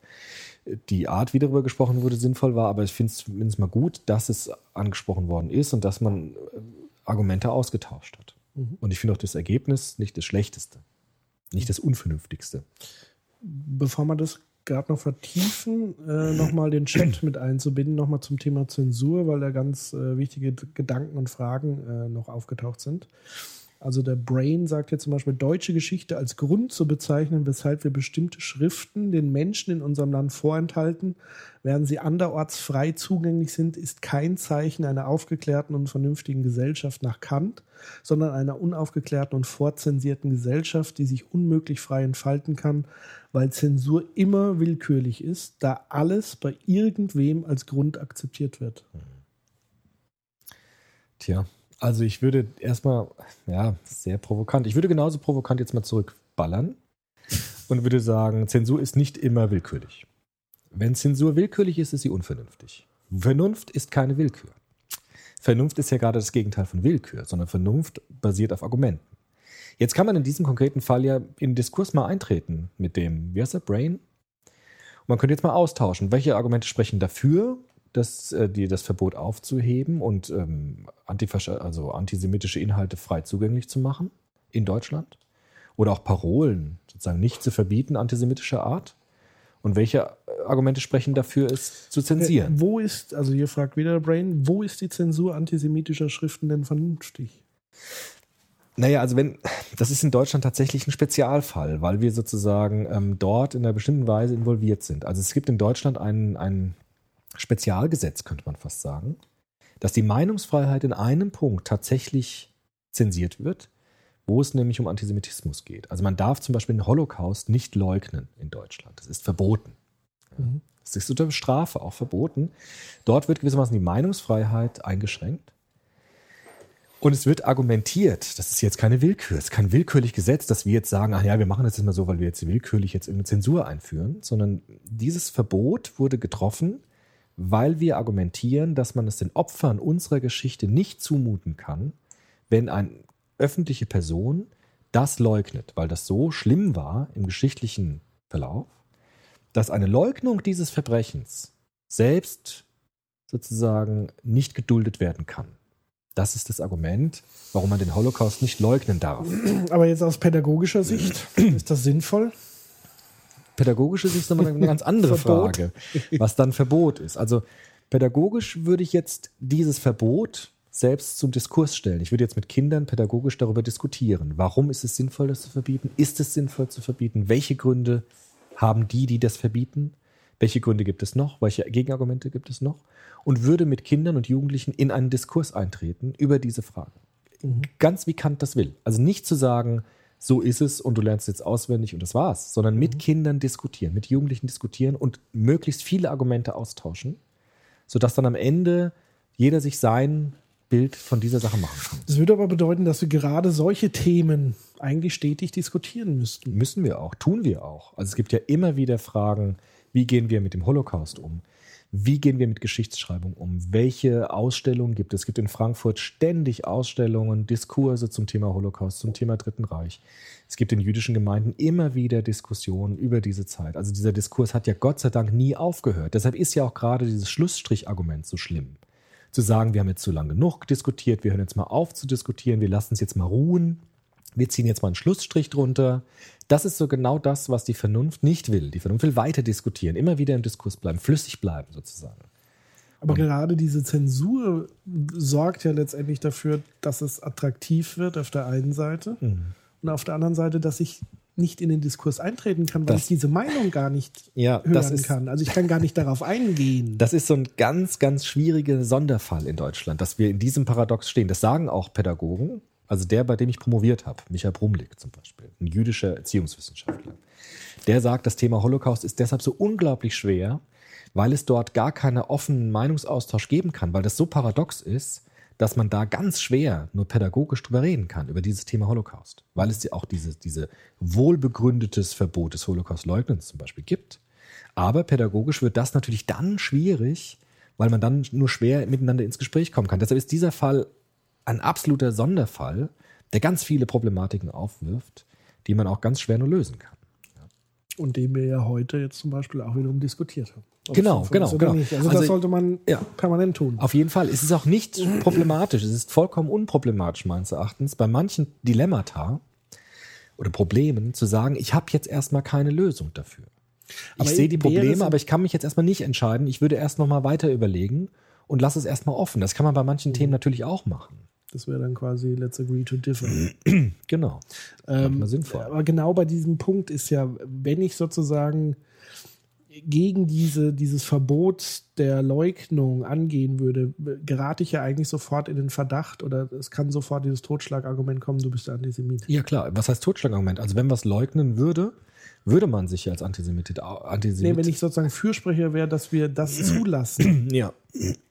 die Art, wie darüber gesprochen wurde, sinnvoll war. Aber ich finde es zumindest mal gut, dass es angesprochen worden ist und dass man äh, Argumente ausgetauscht hat. Mhm. Und ich finde auch das Ergebnis nicht das Schlechteste, nicht das Unvernünftigste. Bevor wir das gerade noch vertiefen, äh, nochmal den Chat mit einzubinden, nochmal zum Thema Zensur, weil da ganz äh, wichtige Gedanken und Fragen äh, noch aufgetaucht sind. Also der Brain sagt jetzt zum Beispiel, deutsche Geschichte als Grund zu bezeichnen, weshalb wir bestimmte Schriften den Menschen in unserem Land vorenthalten, während sie anderorts frei zugänglich sind, ist kein Zeichen einer aufgeklärten und vernünftigen Gesellschaft nach Kant, sondern einer unaufgeklärten und vorzensierten Gesellschaft, die sich unmöglich frei entfalten kann, weil Zensur immer willkürlich ist, da alles bei irgendwem als Grund akzeptiert wird. Tja, also ich würde erstmal, ja, sehr provokant. Ich würde genauso provokant jetzt mal zurückballern und würde sagen, Zensur ist nicht immer willkürlich. Wenn Zensur willkürlich ist, ist sie unvernünftig. Vernunft ist keine Willkür. Vernunft ist ja gerade das Gegenteil von Willkür, sondern Vernunft basiert auf Argumenten. Jetzt kann man in diesem konkreten Fall ja in Diskurs mal eintreten mit dem, wie heißt der, Brain? Und man könnte jetzt mal austauschen, welche Argumente sprechen dafür, das, äh, die, das Verbot aufzuheben und ähm, antifasch also antisemitische Inhalte frei zugänglich zu machen in Deutschland. Oder auch Parolen sozusagen nicht zu verbieten, antisemitischer Art. Und welche äh, Argumente sprechen dafür, es zu zensieren? Äh, wo ist, also hier fragt wieder der Brain, wo ist die Zensur antisemitischer Schriften denn vernünftig? Naja, also wenn, das ist in Deutschland tatsächlich ein Spezialfall, weil wir sozusagen ähm, dort in einer bestimmten Weise involviert sind. Also es gibt in Deutschland ein, ein Spezialgesetz, könnte man fast sagen, dass die Meinungsfreiheit in einem Punkt tatsächlich zensiert wird, wo es nämlich um Antisemitismus geht. Also man darf zum Beispiel den Holocaust nicht leugnen in Deutschland. Das ist verboten. Mhm. Das ist unter Strafe auch verboten. Dort wird gewissermaßen die Meinungsfreiheit eingeschränkt. Und es wird argumentiert, das ist jetzt keine Willkür, es ist kein willkürlich Gesetz, dass wir jetzt sagen, ach ja, wir machen das jetzt mal so, weil wir jetzt willkürlich jetzt irgendeine Zensur einführen, sondern dieses Verbot wurde getroffen, weil wir argumentieren, dass man es den Opfern unserer Geschichte nicht zumuten kann, wenn eine öffentliche Person das leugnet, weil das so schlimm war im geschichtlichen Verlauf, dass eine Leugnung dieses Verbrechens selbst sozusagen nicht geduldet werden kann. Das ist das Argument, warum man den Holocaust nicht leugnen darf. Aber jetzt aus pädagogischer Sicht, ist das sinnvoll? Pädagogisch ist es nochmal eine ganz andere. Frage, was dann Verbot ist. Also pädagogisch würde ich jetzt dieses Verbot selbst zum Diskurs stellen. Ich würde jetzt mit Kindern pädagogisch darüber diskutieren. Warum ist es sinnvoll, das zu verbieten? Ist es sinnvoll zu verbieten? Welche Gründe haben die, die das verbieten? Welche Gründe gibt es noch? Welche Gegenargumente gibt es noch? Und würde mit Kindern und Jugendlichen in einen Diskurs eintreten über diese Fragen. Ganz wie Kant das will. Also nicht zu sagen, so ist es und du lernst jetzt auswendig und das war's, sondern mit Kindern diskutieren, mit Jugendlichen diskutieren und möglichst viele Argumente austauschen, sodass dann am Ende jeder sich sein Bild von dieser Sache machen kann. Das würde aber bedeuten, dass wir gerade solche Themen eigentlich stetig diskutieren müssten. Müssen wir auch, tun wir auch. Also es gibt ja immer wieder Fragen, wie gehen wir mit dem Holocaust um? Wie gehen wir mit Geschichtsschreibung um? Welche Ausstellungen gibt es? Es gibt in Frankfurt ständig Ausstellungen, Diskurse zum Thema Holocaust, zum Thema Dritten Reich. Es gibt in jüdischen Gemeinden immer wieder Diskussionen über diese Zeit. Also dieser Diskurs hat ja Gott sei Dank nie aufgehört. Deshalb ist ja auch gerade dieses Schlussstrichargument so schlimm. Zu sagen, wir haben jetzt zu lange genug diskutiert, wir hören jetzt mal auf zu diskutieren, wir lassen es jetzt mal ruhen, wir ziehen jetzt mal einen Schlussstrich drunter. Das ist so genau das, was die Vernunft nicht will. Die Vernunft will weiter diskutieren, immer wieder im Diskurs bleiben, flüssig bleiben sozusagen. Aber gerade diese Zensur sorgt ja letztendlich dafür, dass es attraktiv wird auf der einen Seite Mhm. und auf der anderen Seite, dass ich nicht in den Diskurs eintreten kann, weil Das- ich diese Meinung gar nicht Ja, hören das ist- kann. Also ich kann gar nicht darauf eingehen. Das ist so ein ganz, ganz schwieriger Sonderfall in Deutschland, dass wir in diesem Paradox stehen. Das sagen auch Pädagogen. Also der, bei dem ich promoviert habe, Michael Brumlik zum Beispiel, ein jüdischer Erziehungswissenschaftler. Der sagt, das Thema Holocaust ist deshalb so unglaublich schwer, weil es dort gar keinen offenen Meinungsaustausch geben kann, weil das so paradox ist, dass man da ganz schwer nur pädagogisch drüber reden kann, über dieses Thema Holocaust. Weil es ja auch diese, diese wohlbegründetes Verbot des Holocaust-Leugnens zum Beispiel gibt. Aber pädagogisch wird das natürlich dann schwierig, weil man dann nur schwer miteinander ins Gespräch kommen kann. Deshalb ist dieser Fall ein absoluter Sonderfall, der ganz viele Problematiken aufwirft, die man auch ganz schwer nur lösen kann. Und den wir ja heute jetzt zum Beispiel auch wiederum diskutiert haben. Genau, genau, genau. Also, Also, das sollte man ja. permanent tun. Auf jeden Fall. Es ist auch nicht problematisch. Es ist vollkommen unproblematisch, meines Erachtens, bei manchen Dilemmata oder Problemen zu sagen, ich habe jetzt erstmal keine Lösung dafür. Ich sehe die Probleme, aber ich kann mich jetzt erstmal nicht entscheiden. Ich würde erst noch mal weiter überlegen und lasse es erstmal offen. Das kann man bei manchen Themen natürlich auch machen. Das wäre dann quasi let's agree to differ. Genau. Ähm, sinnvoll. Aber genau bei diesem Punkt ist ja, wenn ich sozusagen gegen diese, dieses Verbot der Leugnung angehen würde, gerate ich ja eigentlich sofort in den Verdacht oder es kann sofort dieses Totschlagargument kommen, du bist Antisemit. Ja, klar. Was heißt Totschlagargument? Also, wenn es leugnen würde, würde man sich als Antisemit. Antisemit Nee, wenn ich sozusagen Fürsprecher wäre, dass wir das zulassen, ja.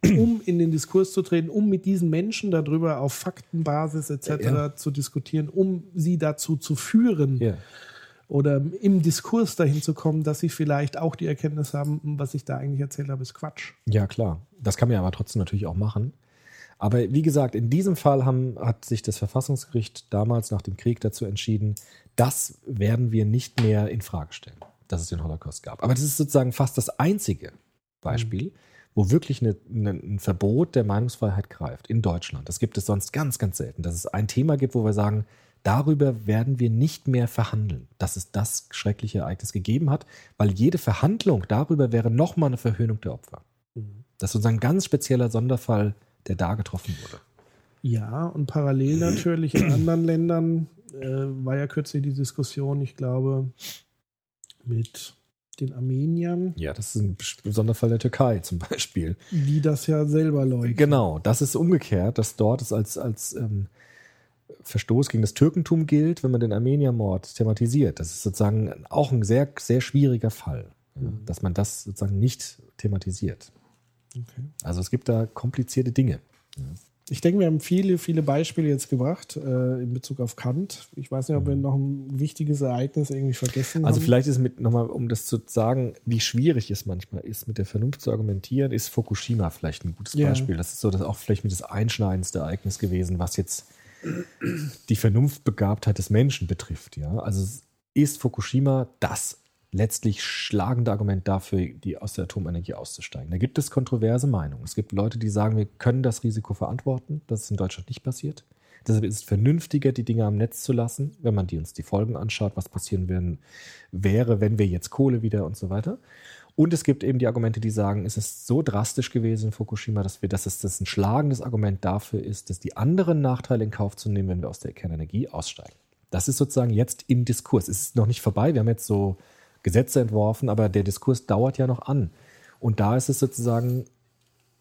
um in den Diskurs zu treten, um mit diesen Menschen darüber auf Faktenbasis etc. Ja. zu diskutieren, um sie dazu zu führen ja. oder im Diskurs dahin zu kommen, dass sie vielleicht auch die Erkenntnis haben, was ich da eigentlich erzählt habe, ist Quatsch. Ja, klar. Das kann man ja aber trotzdem natürlich auch machen. Aber wie gesagt, in diesem Fall haben, hat sich das Verfassungsgericht damals nach dem Krieg dazu entschieden, das werden wir nicht mehr in Frage stellen, dass es den Holocaust gab. Aber das ist sozusagen fast das einzige Beispiel, wo wirklich eine, eine, ein Verbot der Meinungsfreiheit greift in Deutschland. Das gibt es sonst ganz, ganz selten. Dass es ein Thema gibt, wo wir sagen, darüber werden wir nicht mehr verhandeln, dass es das schreckliche Ereignis gegeben hat, weil jede Verhandlung darüber wäre nochmal eine Verhöhnung der Opfer. Das ist sozusagen ein ganz spezieller Sonderfall, der da getroffen wurde. Ja, und parallel natürlich in anderen Ländern äh, war ja kürzlich die Diskussion, ich glaube, mit den Armeniern, Ja, das ist ein Sonderfall der Türkei zum Beispiel. die das ja selber leugnen. Genau, das ist umgekehrt, dass dort es als, als ähm, Verstoß gegen das Türkentum gilt, wenn man den Armeniermord thematisiert. Das ist sozusagen auch ein sehr, sehr schwieriger Fall, ja, dass man das sozusagen nicht thematisiert. Okay. Also es gibt da komplizierte Dinge. Ich denke, wir haben viele, viele Beispiele jetzt gebracht äh, in Bezug auf Kant. Ich weiß nicht, ob wir noch ein wichtiges Ereignis irgendwie vergessen Also haben. vielleicht ist mit nochmal, um das zu sagen, wie schwierig es manchmal ist, mit der Vernunft zu argumentieren, ist Fukushima vielleicht ein gutes Ja. Beispiel. Das ist so das auch vielleicht mit das einschneidendste Ereignis gewesen, was jetzt die Vernunftbegabtheit des Menschen betrifft. Ja, also ist Fukushima das letztlich schlagende Argument dafür, die aus der Atomenergie auszusteigen. Da gibt es kontroverse Meinungen. Es gibt Leute, die sagen, wir können das Risiko verantworten. Das ist in Deutschland nicht passiert. Deshalb ist es vernünftiger, die Dinge am Netz zu lassen, wenn man die uns die Folgen anschaut, was passieren werden, wäre, wenn wir jetzt Kohle wieder und so weiter. Und es gibt eben die Argumente, die sagen, es ist so drastisch gewesen in Fukushima, dass wir, dass es das ein schlagendes Argument dafür ist, dass die anderen Nachteile in Kauf zu nehmen, wenn wir aus der Kernenergie aussteigen. Das ist sozusagen jetzt im Diskurs. Es ist noch nicht vorbei. Wir haben jetzt so Gesetze entworfen, aber der Diskurs dauert ja noch an. Und da ist es sozusagen,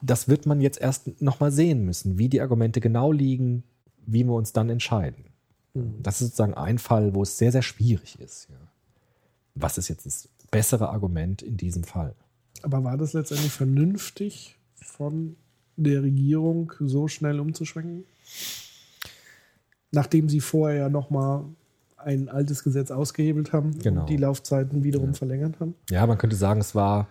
das wird man jetzt erst nochmal sehen müssen, wie die Argumente genau liegen, wie wir uns dann entscheiden. Das ist sozusagen ein Fall, wo es sehr, sehr schwierig ist. Was ist jetzt das bessere Argument in diesem Fall? Aber war das letztendlich vernünftig von der Regierung, so schnell umzuschwenken? Nachdem sie vorher ja nochmal ein altes Gesetz ausgehebelt haben Genau. und die Laufzeiten wiederum verlängert haben? Ja, man könnte sagen, es war,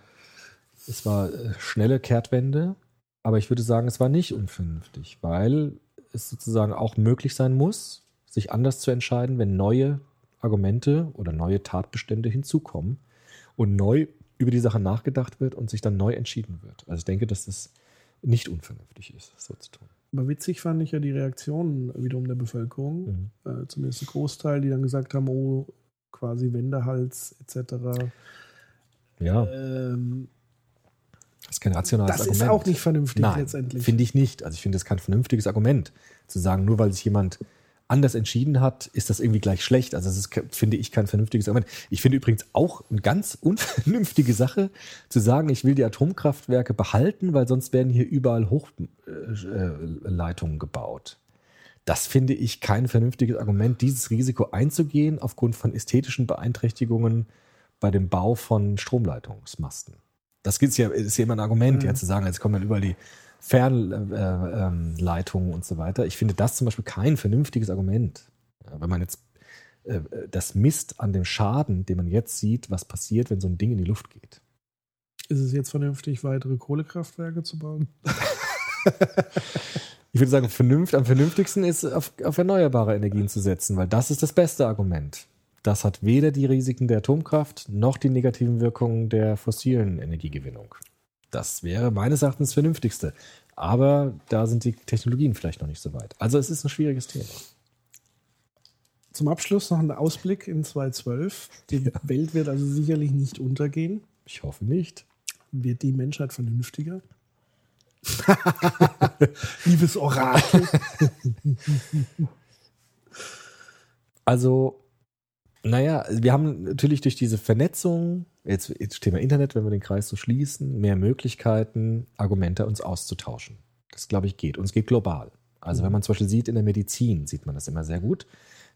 es war äh, schnelle Kehrtwende, aber ich würde sagen, es war nicht unvernünftig, weil es sozusagen auch möglich sein muss, sich anders zu entscheiden, wenn neue Argumente oder neue Tatbestände hinzukommen und neu über die Sache nachgedacht wird und sich dann neu entschieden wird. Also ich denke, dass das nicht unvernünftig ist, so zu tun. Aber witzig fand ich ja die Reaktionen wiederum der Bevölkerung, äh, zumindest ein Großteil, die dann gesagt haben, oh, quasi Wendehals etc. Ja, Ähm, das ist kein rationales das Argument. ist auch nicht vernünftig Nein, letztendlich. finde ich nicht. Also ich finde es kein vernünftiges Argument, zu sagen, nur weil sich jemand anders entschieden hat, ist das irgendwie gleich schlecht. Also das ist, finde ich, kein vernünftiges Argument. Ich finde übrigens auch eine ganz unvernünftige Sache, zu sagen, ich will die Atomkraftwerke behalten, weil sonst werden hier überall Hochleitungen gebaut. Das finde ich kein vernünftiges Argument, dieses Risiko einzugehen aufgrund von ästhetischen Beeinträchtigungen bei dem Bau von Stromleitungsmasten. Das gibt's ja, ist ja immer ein Argument, ja, zu sagen, jetzt kommen dann überall die Fernleitungen äh, Leitungen und so weiter. Ich finde das zum Beispiel kein vernünftiges Argument. Ja, wenn man jetzt äh, das misst an dem Schaden, den man jetzt sieht, was passiert, wenn so ein Ding in die Luft geht. Ist es jetzt vernünftig, weitere Kohlekraftwerke zu bauen? Ich würde sagen, vernünft, am vernünftigsten ist, auf, auf erneuerbare Energien zu setzen, weil das ist das beste Argument. Das hat weder die Risiken der Atomkraft noch die negativen Wirkungen der fossilen Energiegewinnung. Das wäre meines Erachtens das Vernünftigste. Aber da sind die Technologien vielleicht noch nicht so weit. Also es ist ein schwieriges Thema. Zum Abschluss noch ein Ausblick in 2012. Die Welt wird also sicherlich nicht untergehen. Ich hoffe nicht. Wird die Menschheit vernünftiger? Liebes Orakel. Also, naja, wir haben natürlich durch diese Vernetzung, jetzt, jetzt Thema Internet, wenn wir den Kreis so schließen, mehr Möglichkeiten, Argumente uns auszutauschen. Das, glaube ich, geht. Und es geht global. Also, wenn man zum Beispiel sieht, in der Medizin sieht man das immer sehr gut,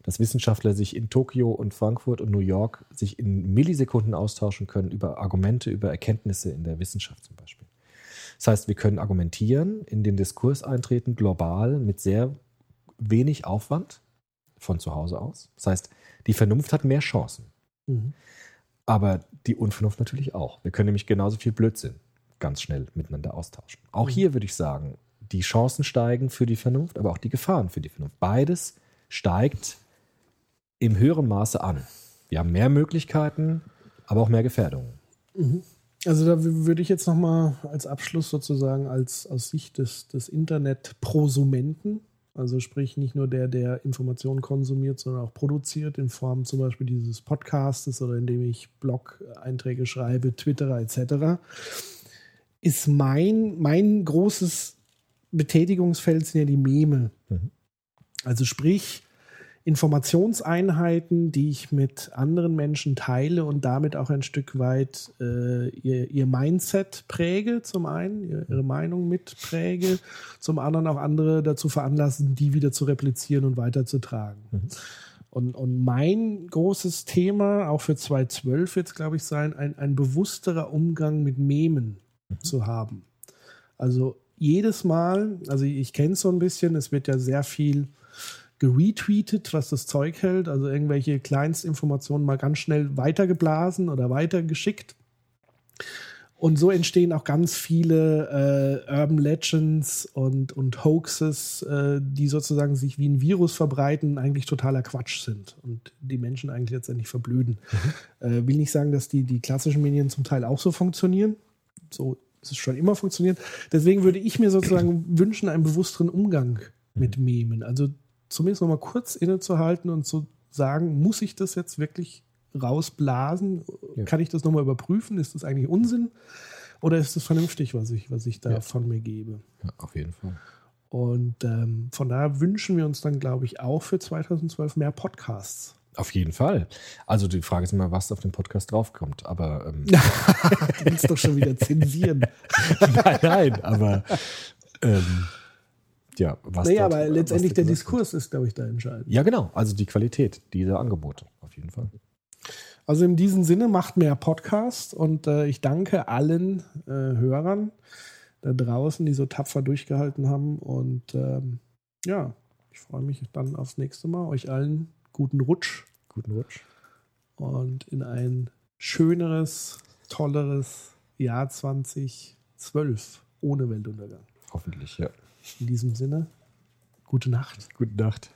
dass Wissenschaftler sich in Tokio und Frankfurt und New York sich in Millisekunden austauschen können über Argumente, über Erkenntnisse in der Wissenschaft zum Beispiel. Das heißt, wir können argumentieren, in den Diskurs eintreten, global, mit sehr wenig Aufwand von zu Hause aus. Das heißt, die Vernunft hat mehr Chancen. Mhm. Aber die Unvernunft natürlich auch. Wir können nämlich genauso viel Blödsinn ganz schnell miteinander austauschen. Auch hier würde ich sagen, die Chancen steigen für die Vernunft, aber auch die Gefahren für die Vernunft. Beides steigt im höheren Maße an. Wir haben mehr Möglichkeiten, aber auch mehr Gefährdungen. Also da würde ich jetzt noch mal als Abschluss sozusagen als aus Sicht des, des Internet-Prosumenten, also sprich nicht nur der, der Informationen konsumiert, sondern auch produziert in Form zum Beispiel dieses Podcastes oder indem ich Blog-Einträge schreibe, Twitterer etc., ist mein, mein großes Betätigungsfeld sind ja die Meme. Mhm. Also sprich, Informationseinheiten, die ich mit anderen Menschen teile und damit auch ein Stück weit äh, ihr, ihr, Mindset präge, zum einen, ihre Meinung mitpräge, zum anderen auch andere dazu veranlassen, die wieder zu replizieren und weiterzutragen. Mhm. Und, und mein großes Thema, auch für 2012 jetzt, glaube ich, sein, ein, ein bewussterer Umgang mit Memen mhm. zu haben. Also jedes Mal, also ich kenne es so ein bisschen, es wird ja sehr viel geretweetet, was das Zeug hält, also irgendwelche Kleinstinformationen mal ganz schnell weitergeblasen oder weitergeschickt. Und so entstehen auch ganz viele äh, Urban Legends und, und Hoaxes, äh, die sozusagen sich wie ein Virus verbreiten, eigentlich totaler Quatsch sind und die Menschen eigentlich letztendlich verblöden. Mhm. Äh, will nicht sagen, dass die, die klassischen Medien zum Teil auch so funktionieren. So ist es schon immer funktioniert. Deswegen würde ich mir sozusagen wünschen, einen bewussteren Umgang mit Memen. Also zumindest noch mal kurz innezuhalten und zu sagen, muss ich das jetzt wirklich rausblasen? Ja. Kann ich das nochmal überprüfen? Ist das eigentlich Unsinn? Oder ist es vernünftig, was ich, was ich da ja. von mir gebe? Ja, auf jeden Fall. Und ähm, von daher wünschen wir uns dann, glaube ich, auch für 2012 mehr Podcasts. Auf jeden Fall. Also die Frage ist immer, was auf den Podcast draufkommt. Aber ähm, du willst doch schon wieder zensieren. nein, nein, aber ähm, ja, was. Naja, aber letztendlich der Diskurs wird. ist, glaube ich, da entscheidend. Ja, genau. Also die Qualität dieser Angebote, auf jeden Fall. Also in diesem Sinne macht mehr Podcast und äh, ich danke allen äh, Hörern da draußen, die so tapfer durchgehalten haben. Und ähm, ja, ich freue mich dann aufs nächste Mal. Euch allen guten Rutsch. Guten Rutsch. Und in ein schöneres, tolleres Jahr 2012 ohne Weltuntergang. Hoffentlich, ja. In diesem Sinne, gute Nacht. Gute Nacht.